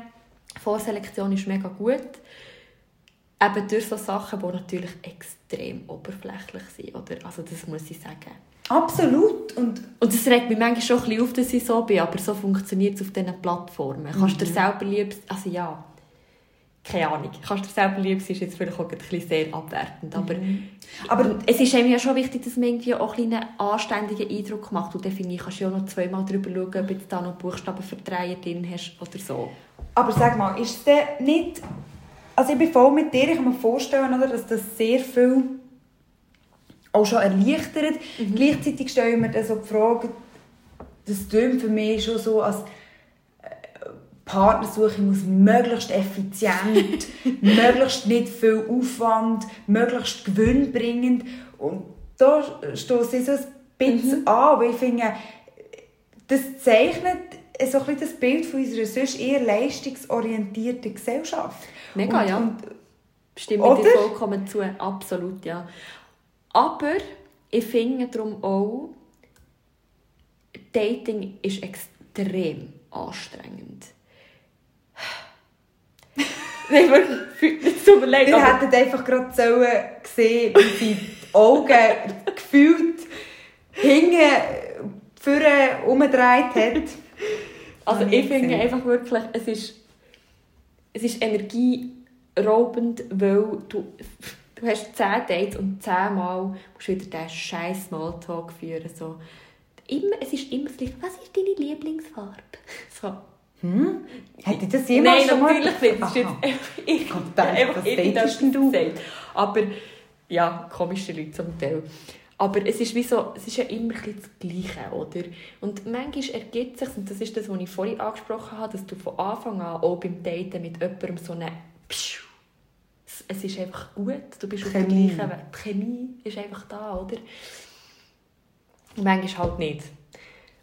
Vorselektion ist mega gut. Eben durch so Sachen, die natürlich extrem oberflächlich sind, oder? Also das muss ich sagen. Absolut. Und Und es regt mich manchmal schon ein bisschen auf, dass ich so bin, aber so funktioniert es auf diesen Plattformen. Kannst du dir selber lieb... Also ja, keine Ahnung. Kannst du dir selber lieb sein, ist jetzt vielleicht auch ein bisschen sehr abwertend, aber... Aber es ist einem ja schon wichtig, dass man irgendwie auch einen anständigen Eindruck macht. Und dann finde ich, kannst du ja auch noch zweimal darüber schauen, ob du da noch Buchstabenverdreher drin hast oder so. Aber sag mal, ist es nicht... Also ich bin voll mit dir, ich kann mir vorstellen, oder, dass das sehr viel auch schon erleichtert. Gleichzeitig stelle ich mir dann so die Frage, das klingt für mich schon so, als äh, Partnersuche muss möglichst effizient, [laughs] möglichst nicht viel Aufwand, möglichst gewinnbringend. Und da stoße ich so ein bisschen an, weil ich finde, das zeichnet so ein das Bild von unserer sonst eher leistungsorientierten Gesellschaft. Mega, und, ja. Und Stimme ich dir vollkommen zu, absolut, ja. Aber ich finde darum auch, Dating ist extrem anstrengend. Nein, wirklich, tut mir leid, ihr aber hättet einfach gerade sollen sehen, wie sie die Augen [laughs] gefühlt hinten vorne umgedreht hat. also ich finde gesehen. einfach wirklich, es ist, es ist energieraubend, weil du, du hast zehn Dates und zehnmal musst du wieder diesen scheiß Smalltalk führen. So. Immer, es ist immer das Gleiche. Was ist deine Lieblingsfarbe? [laughs] So. Hm? Hätte das jemals Nein, schon mal... natürlich nicht. Das ist jetzt einfach, einfach gesagt. Aber, ja, komische Leute zum Teil. Aber es ist wie so, es ist ja immer ein das Gleiche, oder? Und manchmal ergibt sich, und das ist das, was ich vorhin angesprochen habe, dass du von Anfang an auch beim Daten mit jemandem so eine Pschuh, es- ist einfach gut, du bist auf der gleichen Weg. Die Chemie ist einfach da, oder? Und manchmal halt nicht.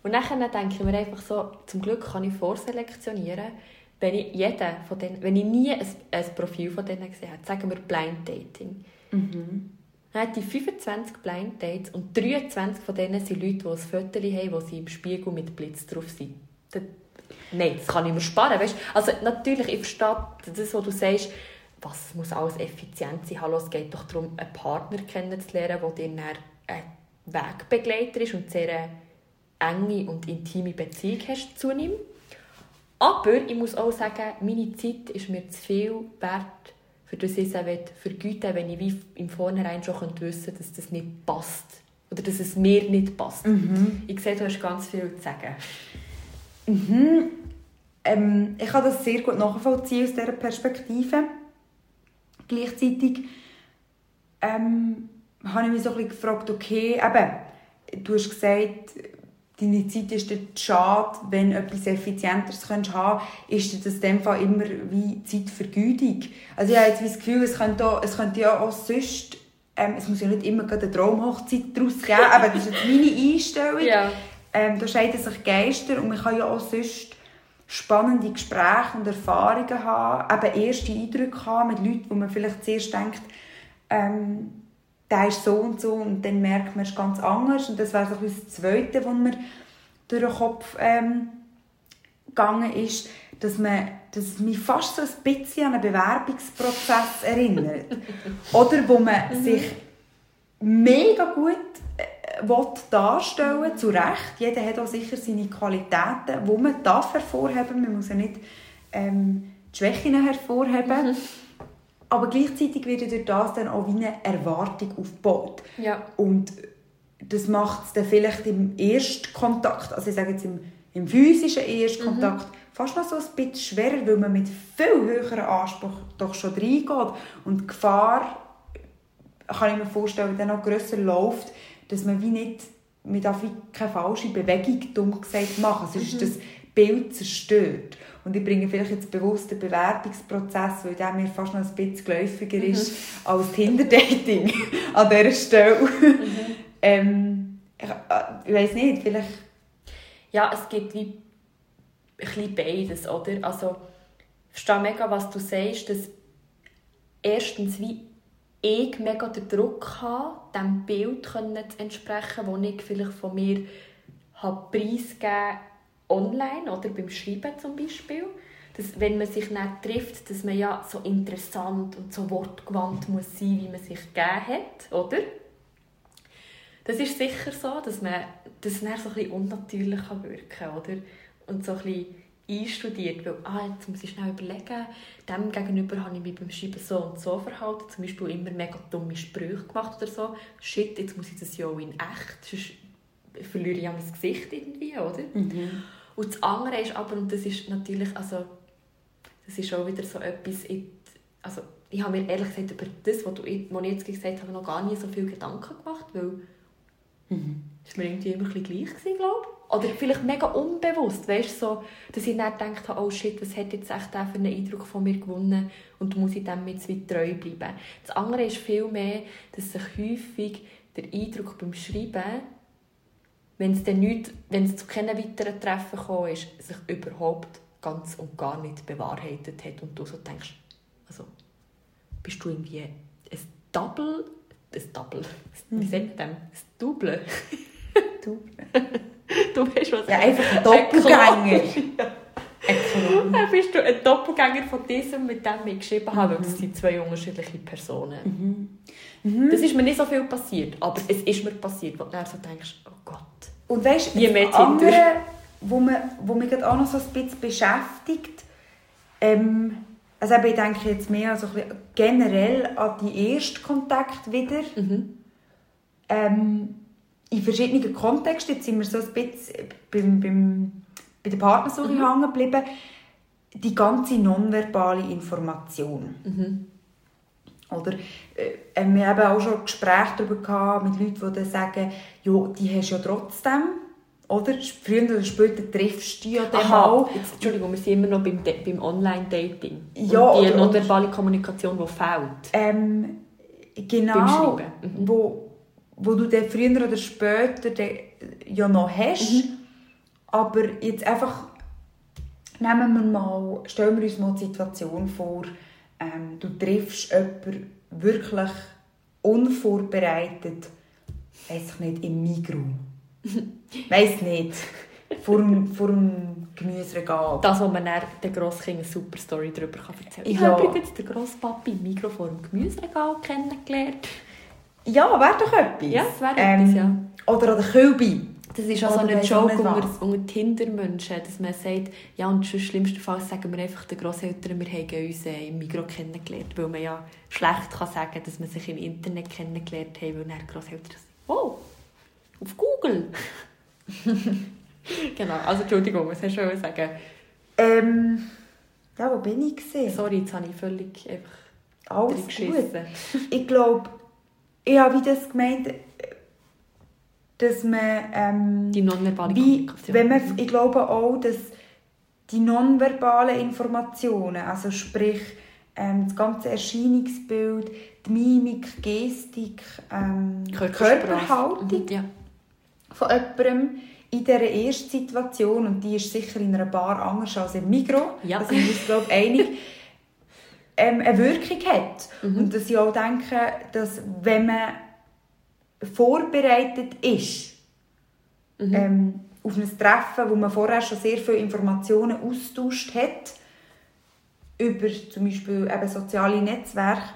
Und dann denke ich mir einfach so, zum Glück kann ich vorselektionieren, wenn ich, jeden von denen, wenn ich nie ein, ein Profil von denen gesehen habe, sagen wir Blind Dating, Mhm. Dann hatte ich 25 Blind Dates und 23 von denen sind Leute, die ein Foto haben, wo sie im Spiegel mit Blitz drauf sind. Das, nein, das kann ich mir sparen. Weißt? Also natürlich, ich verstehe das, was du sagst, was muss alles effizient sein. Hallo, es geht doch darum, einen Partner kennenzulernen, der dir ein Wegbegleiter ist und sehr enge und intime Beziehung hast zu ihm. Aber ich muss auch sagen, meine Zeit ist mir zu viel wert, für das ich es auch vergüten wenn ich wie im Vornherein schon könnte wissen dass das nicht passt. Oder dass es mir nicht passt. Ich sehe, du hast ganz viel zu sagen. Mhm. Ähm, ich kann das sehr gut nachvollziehen aus dieser Perspektive. Gleichzeitig ähm, habe ich mich so ein bisschen gefragt, okay, eben, du hast gesagt, deine Zeit ist dir schade, wenn du etwas Effizienteres haben könntest, ist dir das in dem Fall immer wie Zeitvergütung. Also ich habe jetzt das Gefühl, es könnte, auch, es könnte ja auch sonst, ähm, es muss ja nicht immer eine Traumhochzeit daraus geben, aber das ist jetzt meine Einstellung. [laughs] Ja. Ähm, da scheiden sich Geister und man kann ja auch sonst spannende Gespräche und Erfahrungen haben, eben erste Eindrücke haben mit Leuten, wo man vielleicht zuerst denkt, ähm, der ist so und so und dann merkt man, es ganz anders und das wäre so das Zweite, was mir durch den Kopf ähm, gegangen ist, dass, man, dass mich fast so ein bisschen an einen Bewerbungsprozess erinnert. [laughs] Oder wo man sich mega gut äh, will darstellen zu Recht. Jeder hat auch sicher seine Qualitäten, die man darf hervorheben Man muss ja nicht ähm, die Schwächen hervorheben. Aber gleichzeitig wird durch das dann auch wie eine Erwartung aufgebaut. Ja. Und das macht es dann vielleicht im Erstkontakt, also ich sage jetzt im, im physischen Erstkontakt, fast noch so ein bisschen schwerer, weil man mit viel höheren Anspruch doch schon reingeht. Und die Gefahr, kann ich mir vorstellen, dann noch grösser läuft, dass man wie nicht, man darf wie keine falsche Bewegung, dumm gesagt, machen. Sonst ist das Bild zerstört. Und ich bringe vielleicht jetzt bewusst den Bewerbungsprozess, weil der mir fast noch ein bisschen geläufiger ist als Tinder-Dating [laughs] an dieser Stelle. ähm, ich, äh, ich weiß nicht, vielleicht... Ja, es gibt wie ein bisschen beides, oder? Also, ich verstehe mega, was du sagst, dass erstens wie ich mega den Druck habe, dem Bild zu entsprechen, das ich vielleicht von mir habe preisgegeben online oder beim Schreiben zum Beispiel. Dass, wenn man sich nicht trifft, dass man ja so interessant und so wortgewandt muss sein, wie man sich gegeben hat, oder? Das ist sicher so, dass man dass es dann so ein unnatürlich wirken kann, oder? Und so ein einstudiert, weil ah, jetzt muss ich schnell überlegen, dem gegenüber habe ich mich beim Schreiben so und so verhalten, zum Beispiel immer mega dumme Sprüche gemacht oder so. Shit, jetzt muss ich das ja auch in echt, sonst verliere ich ja mein Gesicht irgendwie, oder? Und das andere ist aber, und das ist natürlich, also, das ist auch wieder so etwas, ich, also, ich habe mir ehrlich gesagt über das, was, du, was ich jetzt gesagt habe, noch gar nie so viel Gedanken gemacht, weil es war mir irgendwie immer ein bisschen gleich, gewesen, glaube ich. Oder vielleicht mega unbewusst, weißt so, dass ich dann gedacht habe, oh shit, was hat jetzt echt der für einen Eindruck von mir gewonnen und muss ich dem jetzt wieder treu bleiben. Das andere ist vielmehr, dass sich häufig der Eindruck beim Schreiben, wenn es dann nicht, wenn es zu keinen weiteren Treffen gekommen ist, sich überhaupt ganz und gar nicht bewahrheitet hat und du so denkst, also bist du irgendwie ein Double, ein Double, wie sagt man dem? Ein Double? [laughs] Du. Du weißt, was Ja, einfach ein Doppelgänger. Ja. Dann bist du ein Doppelgänger von diesem, mit dem ich geschrieben habe, weil das sind zwei unterschiedliche Personen. Das ist mir nicht so viel passiert, aber es ist mir passiert, wo du dann so denkst, oh Gott. Und weißt du, das andere, wo, man, wo mich gerade auch noch so ein bisschen beschäftigt, ähm, also ich denke jetzt mehr also generell an die Erstkontakt wieder. Mhm. Ähm, in verschiedenen Kontexten, jetzt sind wir so ein bisschen beim, beim, bei der Partnersuche mhm. hängen geblieben, die ganze nonverbale Information. Mhm. Oder, äh, wir haben auch schon Gespräche darüber gehabt mit Leuten, die dann sagen, ja, die hast du ja trotzdem. Oder? Früher oder später triffst du ja den Aha, jetzt, Entschuldigung, wir sind immer noch beim, beim Online-Dating. Ja, Und die oder, nonverbale Kommunikation, die fehlt. Ähm, genau. Mhm. Wo, wo du dann früher oder später ja noch hast. Mhm. Aber jetzt einfach, nehmen wir mal, stellen wir uns mal die Situation vor, ähm, du triffst jemanden wirklich unvorbereitet, weiß ich nicht, im Migros. [laughs] weiß nicht. Vor dem, vor dem Gemüseregal. Das, wo man dann den Grosskind eine super Story darüber erzählen kann. Ich ja. habe übrigens den Grosspapi im Migros vor dem Gemüseregal kennengelernt. Ja, wäre doch etwas. Ja, wäre ähm, etwas, ja. Oder an der Kölbi. Das ist auch so ein Joke unter, unter Tinder-Menschen, dass man sagt, ja, und schlimmstenfalls sagen wir einfach den Grosseltern, wir haben uns äh, im Migros kennengelernt, weil man ja schlecht kann sagen dass man sich im Internet kennengelernt hat, weil dann Grosseltern sagen, oh, auf Google. [laughs] genau, also Entschuldigung, was hast du sagen? Ähm, ja, wo bin ich gesehen? Sorry, jetzt habe ich völlig einfach Alles gut. Ich glaube, ich habe wie das gemeint, dass man... Ähm, die nonverbale wie, wenn man, Ich glaube auch, dass die nonverbalen Informationen, also sprich ähm, das ganze Erscheinungsbild, die Mimik, Gestik, ähm, Körperhaltung mhm, ja. von jemandem in dieser ersten Situation, und die ist sicher in einer Bar anders als im Mikro, ja. da sind wir uns glaube ich [laughs] einig, ähm, eine Wirkung hat. Mhm. Und dass ich auch denke, dass wenn man vorbereitet ist mhm. ähm, auf ein Treffen, wo man vorher schon sehr viele Informationen austauscht hat, über zum Beispiel eben soziale Netzwerke,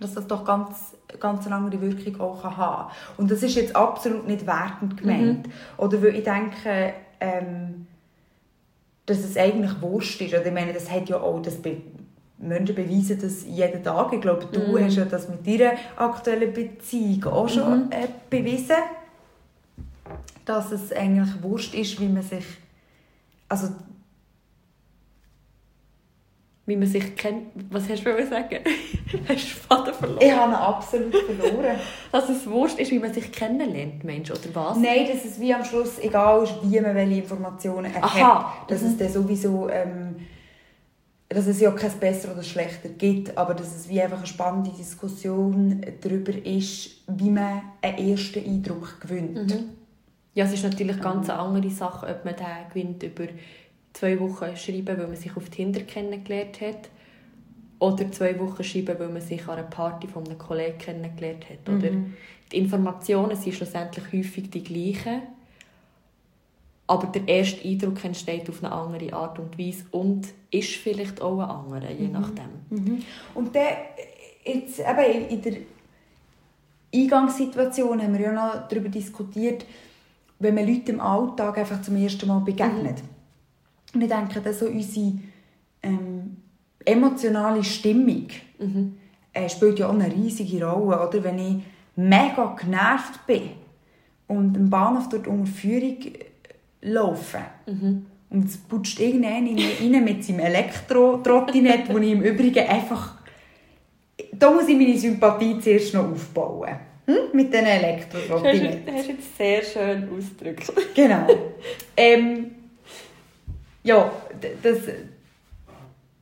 dass das doch ganz, ganz eine andere Wirkung auch haben kann. Und das ist jetzt absolut nicht wertend gemeint. Mhm. Oder weil ich denke, ähm, dass es eigentlich wurscht ist. Oder ich meine, das hat ja auch das Menschen beweisen das jeden Tag. Ich glaube, du mm. hast ja das mit deiner aktuellen Beziehung auch schon mm. äh, bewiesen, dass es eigentlich wurscht ist, wie man sich, also wie man sich kennt. Was hast du sagen? [laughs] hast du Vater verloren? Ich habe ihn absolut verloren. [laughs] dass es wurscht ist, wie man sich kennenlernt, Mensch, oder was? Nein, dass es wie am Schluss egal ist, wie man welche Informationen erhält. Aha. Dass mhm. es dann sowieso... Ähm, dass es ja kein besser oder schlechter gibt, aber dass es wie einfach eine spannende Diskussion darüber ist, wie man einen ersten Eindruck gewinnt. Mhm. Ja, es ist natürlich ganz eine andere Sache, ob man den gewinnt über zwei Wochen schreiben, weil man sich auf Tinder kennengelernt hat, oder zwei Wochen schreiben, weil man sich an einer Party von einem Kollegen kennengelernt hat. Oder mhm. Die Informationen sind schlussendlich häufig die gleichen, aber der erste Eindruck entsteht auf eine andere Art und Weise und ist vielleicht auch ein anderer, je mhm. nachdem. Mhm. Und dann, jetzt eben in der Eingangssituation haben wir ja noch darüber diskutiert, wenn man Leute im Alltag einfach zum ersten Mal begegnet. Mhm. Und ich denke, dass so unsere ähm, emotionale Stimmung mhm. äh, spielt ja auch eine riesige Rolle. Oder? Wenn ich mega genervt bin und im Bahnhof dort unter Führung laufen. Mhm. Und es putscht irgendwann rein mit seinem Elektro-Trottinett, wo ich im Übrigen einfach... Da muss ich meine Sympathie zuerst noch aufbauen. Hm? Mit diesen Elektro-Trottinetten. Das hast du jetzt sehr schön ausgedrückt. genau. Ähm, ja, das,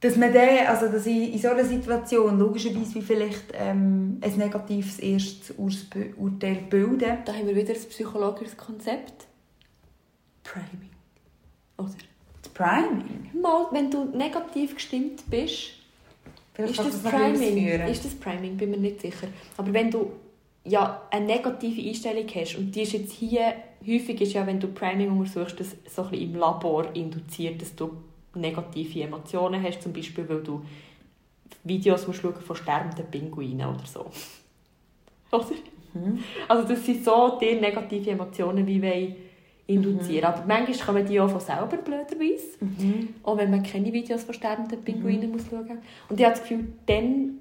dass man dann, also dass ich in so einer Situation logischerweise wie vielleicht ähm, ein negatives erstes Urteil bilden. Da haben wir wieder das psychologische Konzept. Priming. Oder? Das Priming? Mal, wenn du negativ gestimmt bist, ist das, das Priming. Ist das Priming? Bin mir nicht sicher. Aber wenn du ja eine negative Einstellung hast und die ist jetzt hier häufig ist ja, wenn du Priming untersuchst, das so ein bisschen im Labor induziert, dass du negative Emotionen hast, zum Beispiel, weil du Videos musst schauen von sterbenden Pinguinen oder so. [laughs] Oder? Mhm. Also das sind so die negative Emotionen, wie wenn induzieren. Aber manchmal kommen die auch von selber, blöderweise. Auch wenn man keine Videos von sterbenden Pinguinen muss schauen muss. Und ich habe das Gefühl, dann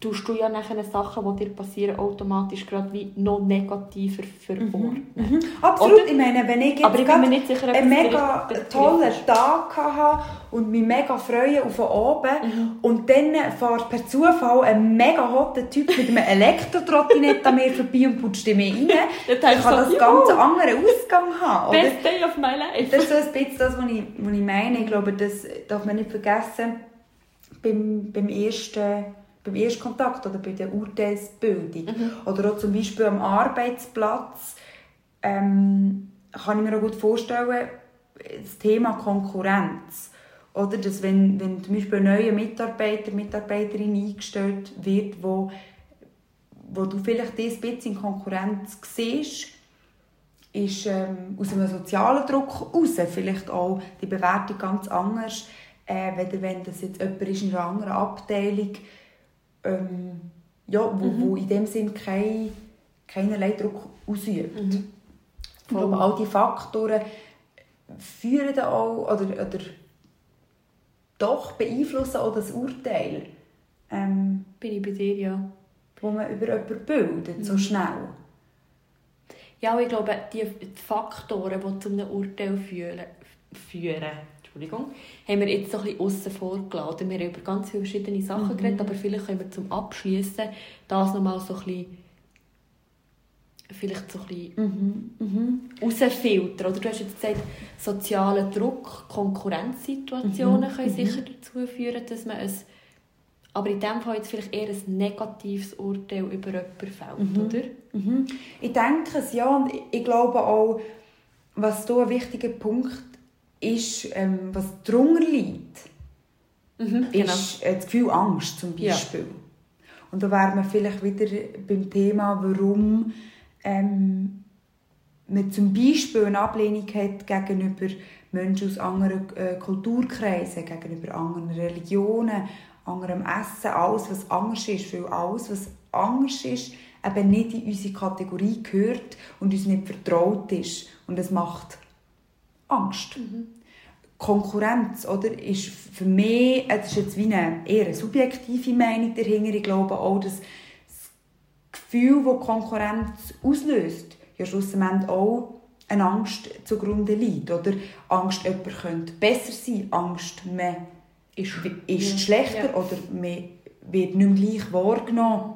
tust du ja nachher Sachen, die dir passieren, automatisch gerade wie noch negativer verordnen. Mhm. Absolut, Oder? ich meine, wenn ich jetzt Aber ich bin mir nicht sicher, ob einen das mega tollen. Tag hatte und mich mega freue auf den Abend und dann fährt per Zufall ein mega hotter Typ mit einem Elektrotrottinett an mir vorbei und in mich rein, [laughs] Dann kann das so, ganz «Juhu, einen anderen Ausgang haben. Oder? Best day of my life. Das ist so ein bisschen das, was ich, was ich meine. Ich glaube, das darf man nicht vergessen beim, beim, ersten, beim ersten Kontakt oder bei der Urteilsbildung. Oder auch zum Beispiel am Arbeitsplatz ähm, kann ich mir auch gut vorstellen, das Thema Konkurrenz. Oder dass wenn, wenn zum Beispiel ein neuer Mitarbeiter, Mitarbeiterin eingestellt wird, wo, wo du vielleicht das ein bisschen in Konkurrenz siehst, ist ähm, aus einem sozialen Druck heraus vielleicht auch die Bewertung ganz anders, äh, wenn das jetzt jemand ist in einer anderen Abteilung, ähm, ja, wo, wo in dem Sinn kein, keinerlei Druck ausübt. Ich glaube, all diese Faktoren führen dann auch, oder, oder doch beeinflussen auch das Urteil, ähm, Bin ich bei dir, ja. wo man über jemanden bildet, so schnell. Ja, ich glaube, die Faktoren, die zu einem Urteil führen Entschuldigung, haben wir jetzt so ein bisschen aussen vor gelassen. Wir haben über ganz viele verschiedene Sachen geredet, aber vielleicht können wir zum Abschließen das nochmal so ein bisschen vielleicht so ein bisschen rausfiltern. Oder du hast jetzt gesagt, sozialer Druck, Konkurrenzsituationen können sicher dazu führen, dass man es aber in dem Fall jetzt vielleicht eher ein negatives Urteil über jemanden fällt, oder? Mhm. Ich denke es, ja. Und ich- glaube auch, was hier ein wichtiger Punkt ist, ähm, was darunter liegt, Mhm, ist äh, das Gefühl Angst zum Ja. Beispiel. Und da wären wir vielleicht wieder beim Thema, warum ähm, man zum Beispiel eine Ablehnung hat gegenüber Menschen aus anderen äh, Kulturkreisen, gegenüber anderen Religionen, anderem Essen, alles, was anders ist. Weil alles, was anders ist, eben nicht in unsere Kategorie gehört und uns nicht vertraut ist. Und es macht Angst. Konkurrenz, oder, ist für mich, es ist jetzt wie eine eher eine subjektive Meinung dahinter, ich glaube auch, dass das Gefühl, das Konkurrenz auslöst, ja schlussendlich auch eine Angst zugrunde liegt, oder? Angst, jemand könnte besser sein, Angst, man ist, ist Ja. schlechter Ja. oder man wird nicht mehr gleich wahrgenommen.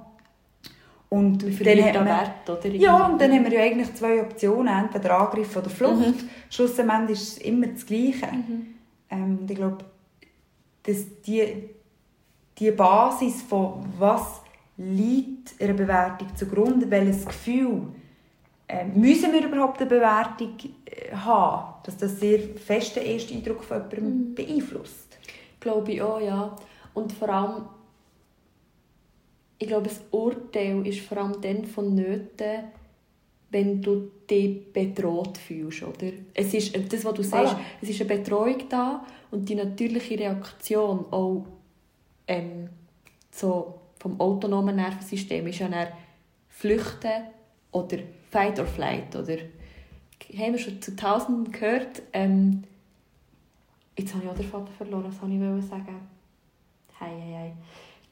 Und hat an man- Wert, oder? ja, und dann haben wir ja eigentlich zwei Optionen, entweder Angriff oder Flucht. Schlussendlich ist es immer das Gleiche. Ähm, und ich glaube, dass die, die Basis von was liegt einer Bewertung zugrunde, welches Gefühl ähm, müssen wir überhaupt eine Bewertung äh, haben, dass das sehr fest den ersten Eindruck von jemandem beeinflusst. Glaube ich auch, ja. Und vor allem, ich glaube, das Urteil ist vor allem dann vonnöten, wenn du dich bedroht fühlst, oder? Es ist, das, was du sagst, Voilà. es ist eine Betreuung da und die natürliche Reaktion auch ähm, so vom autonomen Nervensystem ist ja dann Flüchten oder Fight or Flight, oder? Haben wir schon zu Tausenden gehört, ähm, Jetzt habe ich auch den Vater verloren, was wollte ich sagen? Hei, hei, hei.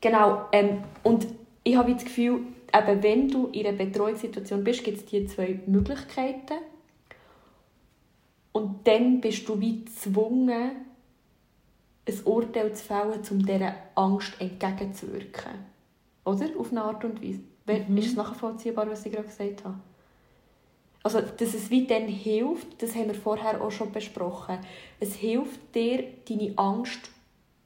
Genau, ähm, und ich habe das Gefühl, eben, wenn du in einer Betreuungssituation bist, gibt es diese zwei Möglichkeiten. Und dann bist du wie gezwungen, ein Urteil zu fällen, um dieser Angst entgegenzuwirken. Oder? Auf eine Art und Weise. Mhm. Ist es nachvollziehbar, was ich gerade gesagt habe? Also, dass es wie dann hilft, das haben wir vorher auch schon besprochen. Es hilft dir, deine Angst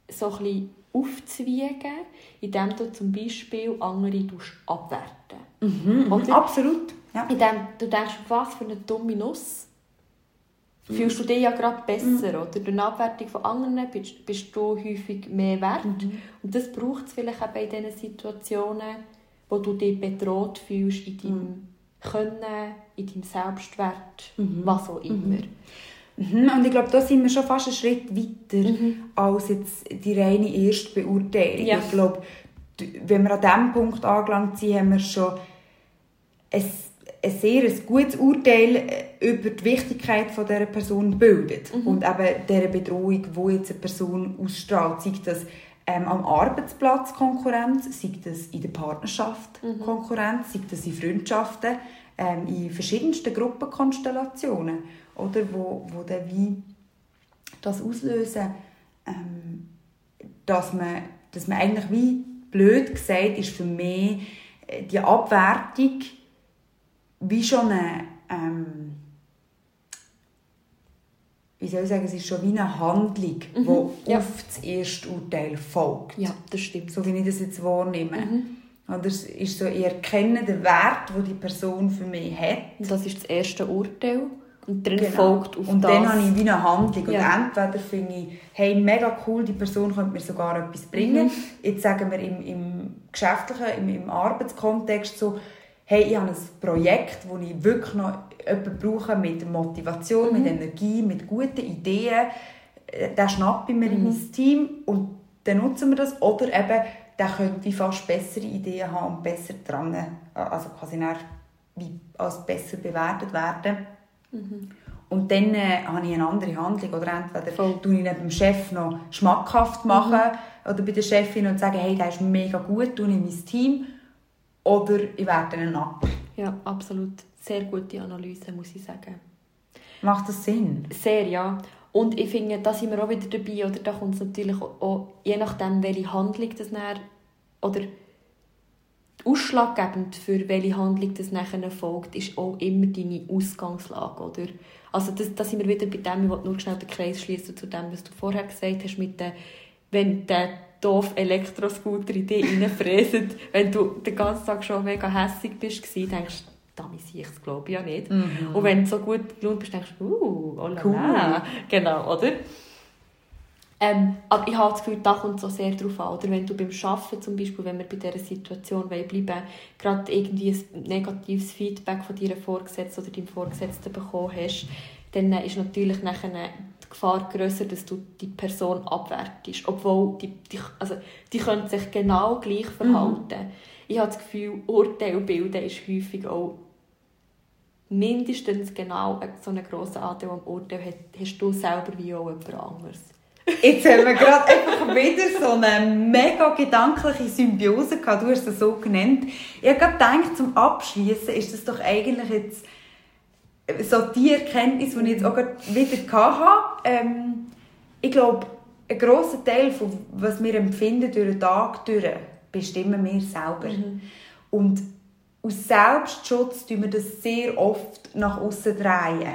so ein bisschen aufzuwiegen, indem du zum Beispiel andere abwerten Mhm, Oder? Absolut. Ja. Indem du denkst, was für eine dumme Nuss. Fühlst du dich ja gerade besser, oder? Durch eine Abwertung von anderen bist, bist du häufig mehr wert. Und das braucht es vielleicht auch bei diesen Situationen, wo du dich bedroht fühlst in deinem Können, in deinem Selbstwert, was auch immer. Mhm, Und ich glaube, da sind wir schon fast einen Schritt weiter als jetzt die reine Erstbeurteilung. Ja. Ich glaube, wenn wir an diesem Punkt angelangt sind, haben wir schon ein, ein sehr ein gutes Urteil äh, über die Wichtigkeit von dieser Person bildet. Mhm. Und eben dieser Bedrohung, die jetzt eine Person ausstrahlt, sei das ähm, am Arbeitsplatz Konkurrenz, sei das in der Partnerschaft Mhm. Konkurrenz, sei das in Freundschaften, ähm, in verschiedensten Gruppenkonstellationen, oder, wo, wo dann wie das auslösen, ähm, dass man, dass man eigentlich wie blöd gesagt ist für mich äh, die Abwertung wie schon eine ähm, wie soll ich sagen, es ist schon wie eine Handlung, die Mhm, ja. auf das erste Urteil folgt. Ja, das stimmt. So wie ich das jetzt wahrnehme. Mhm. Oder es ist so, ich erkenne den Wert, den die Person für mich hat. Das ist das erste Urteil. Und dann Genau. folgt auf und das... dann habe ich wie eine Handlung. Ja. Und entweder finde ich, hey, mega cool, die Person könnte mir sogar etwas bringen. Mhm. Jetzt sagen wir im, im geschäftlichen, im, im Arbeitskontext so, hey, ich habe ein Projekt, wo ich wirklich noch jemanden brauche mit Motivation, Mhm. mit Energie, mit guten Ideen. Äh, Den schnappe ich mir in Mhm. mein Team und dann nutzen wir das. Oder eben, der könnte fast bessere Ideen haben und besser dran, also quasi wie als besser bewertet werden. Und dann äh, habe ich eine andere Handlung. Oder entweder Voll. tue ich neben dem Chef noch schmackhaft machen oder bei der Chefin und sage, hey, der ist mega gut, tue ich mein Team. Oder ich werde ihn ab. Ja, absolut. Sehr gute Analyse, muss ich sagen. Macht das Sinn? Sehr, ja. Und ich finde, da sind wir auch wieder dabei, oder da kommt es natürlich auch, je nachdem, welche Handlung das nachher, oder ausschlaggebend für welche Handlung das nachher folgt, ist auch immer deine Ausgangslage, oder? Also das, da sind wir wieder bei dem, ich will nur schnell den Kreis schließen zu dem, was du vorher gesagt hast, mit der, wenn der doof Elektroscooter in dich reinfräset, [laughs] wenn du den ganzen Tag schon mega hässig bist, denkst du, damit sehe ich es glaube ich ja nicht. Und wenn du so gut gelaunt bist, denkst du, uh, oh la Cool. Genau, oder? Ähm, aber ich habe das Gefühl, da kommt so sehr darauf an. Oder wenn du beim Arbeiten zum Beispiel, wenn wir bei dieser Situation wollen bleiben gerade irgendwie ein negatives Feedback von deiner Vorgesetzten oder deinem Vorgesetzten bekommen hast, dann ist natürlich nachher die Gefahr grösser, dass du die Person abwertest. Obwohl, die, die, also, die können sich genau gleich verhalten. Ich habe das Gefühl, Urteil bilden ist häufig auch mindestens genau so einen grossen Anteil am Urteil hat- hast du selber wie auch jemand anderes. Jetzt haben wir gerade einfach wieder so eine mega gedankliche Symbiose gehabt. Du hast es so genannt. Ich habe gedacht, zum Abschließen ist das doch eigentlich jetzt so die Erkenntnis, die ich jetzt auch wieder hatte. Ähm, ich glaube, ein grosser Teil von was wir empfinden durch den Tag durch, bestimmen wir selber. Und aus Selbstschutz tun wir das sehr oft nach außen drehen.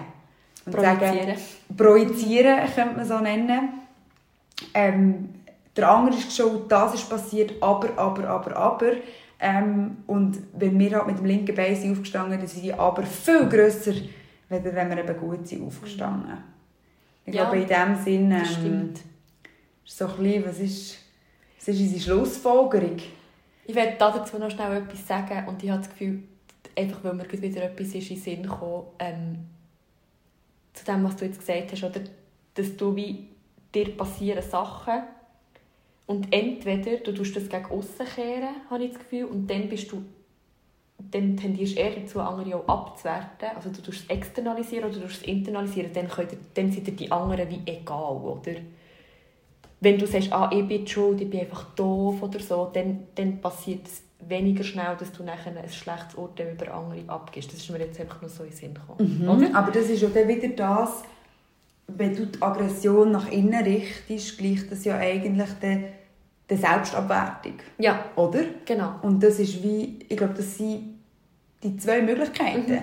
Und Projizieren. Sagen, projizieren könnte man so nennen. Ähm, der andere ist geschaut, das ist passiert, aber, aber, aber, aber. Ähm, und wenn wir halt mit dem linken Bein sind aufgestanden dann sind die aber viel grösser, als wenn wir eben gut sind aufgestanden. Ich Ja, glaube, in dem Sinne Das ähm, stimmt. ist so ein bisschen, was ist, was ist unsere Schlussfolgerung? Ich werde dazu noch schnell etwas sagen und ich habe das Gefühl, einfach weil mir wieder etwas ist in den Sinn gekommen, ähm, zu dem, was du jetzt gesagt hast, oder, dass du wie, dir passieren Sachen und entweder du tust das gegen aussen kehren, habe ich das Gefühl, und dann bist du dann tendierst du eher dazu, andere auch abzuwerten. Also du tust es externalisieren oder du tust es internalisieren, dann, könnt ihr, dann sind dir die anderen wie egal, oder? Wenn du sagst, ah, ich bin schuld, ich bin einfach doof oder so, dann, dann passiert es weniger schnell, dass du nachher ein schlechtes Urteil über andere abgibst. Das ist mir jetzt einfach nur so in den Sinn gekommen. Oder? Aber das ist ja dann wieder das, wenn du die Aggression nach innen richtest, gleicht das ja eigentlich der, der Selbstabwertung. Ja, Oder? genau. Und das ist wie, ich glaube, das sind die zwei Möglichkeiten.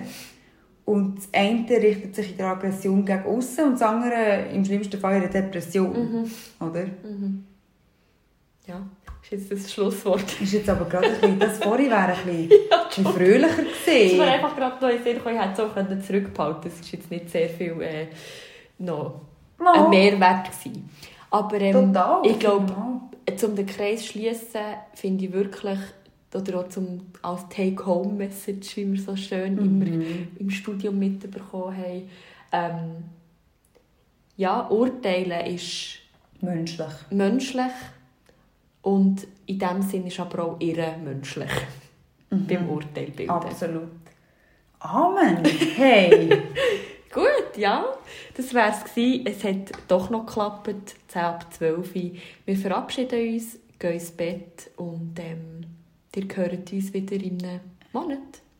Und das eine richtet sich in der Aggression gegen außen und das andere im schlimmsten Fall in der Depression. Oder? Ja, ist jetzt das Schlusswort. Ist jetzt aber gerade ein bisschen, das vorhin wäre ein bisschen, [laughs] bisschen fröhlicher gewesen. mir einfach gerade noch in den Sinn gekommen, ich hätte es auch zurückbehalten können. Das ist jetzt nicht sehr viel äh, noch Mal. ein Mehrwert gewesen. Aber ähm, Total. ich glaube, zum den Kreis schließen finde ich wirklich, oder auch zum, als Take-Home-Message, wie wir so schön immer im Studium mitbekommen haben, ähm, ja, urteilen ist Menschlich. menschlich und in dem Sinne ist aber auch irre menschlich beim Urteil bilden. Absolut. Amen. Hey. [laughs] Gut, ja. Das wäre es gewesen. Es hat doch noch geklappt. 10 ab 12 Uhr. Wir verabschieden uns, gehen ins Bett und ähm, ihr hört uns wieder in einem Monat.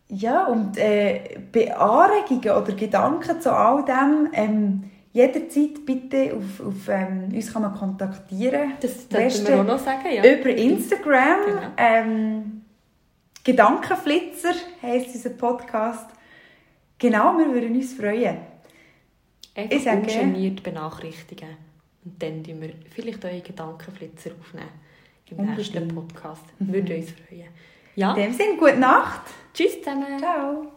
Ja, und äh, bei Anregungen oder Gedanken zu all dem, ähm, jederzeit bitte auf, auf ähm, uns kann man kontaktieren. Das dürfen wir auch noch sagen, ja. Über Instagram. Genau. Ähm, Gedankenflitzer heisst unser Podcast. Genau, wir würden uns freuen. Einfach Ich sage- ungeniert benachrichtigen. Und dann tun wir vielleicht eure Gedankenflitzer aufnehmen. Im nächsten. Podcast. Würde uns freuen. Ja, In dem Sinne, gute Nacht. tschüss zusammen. Ciao.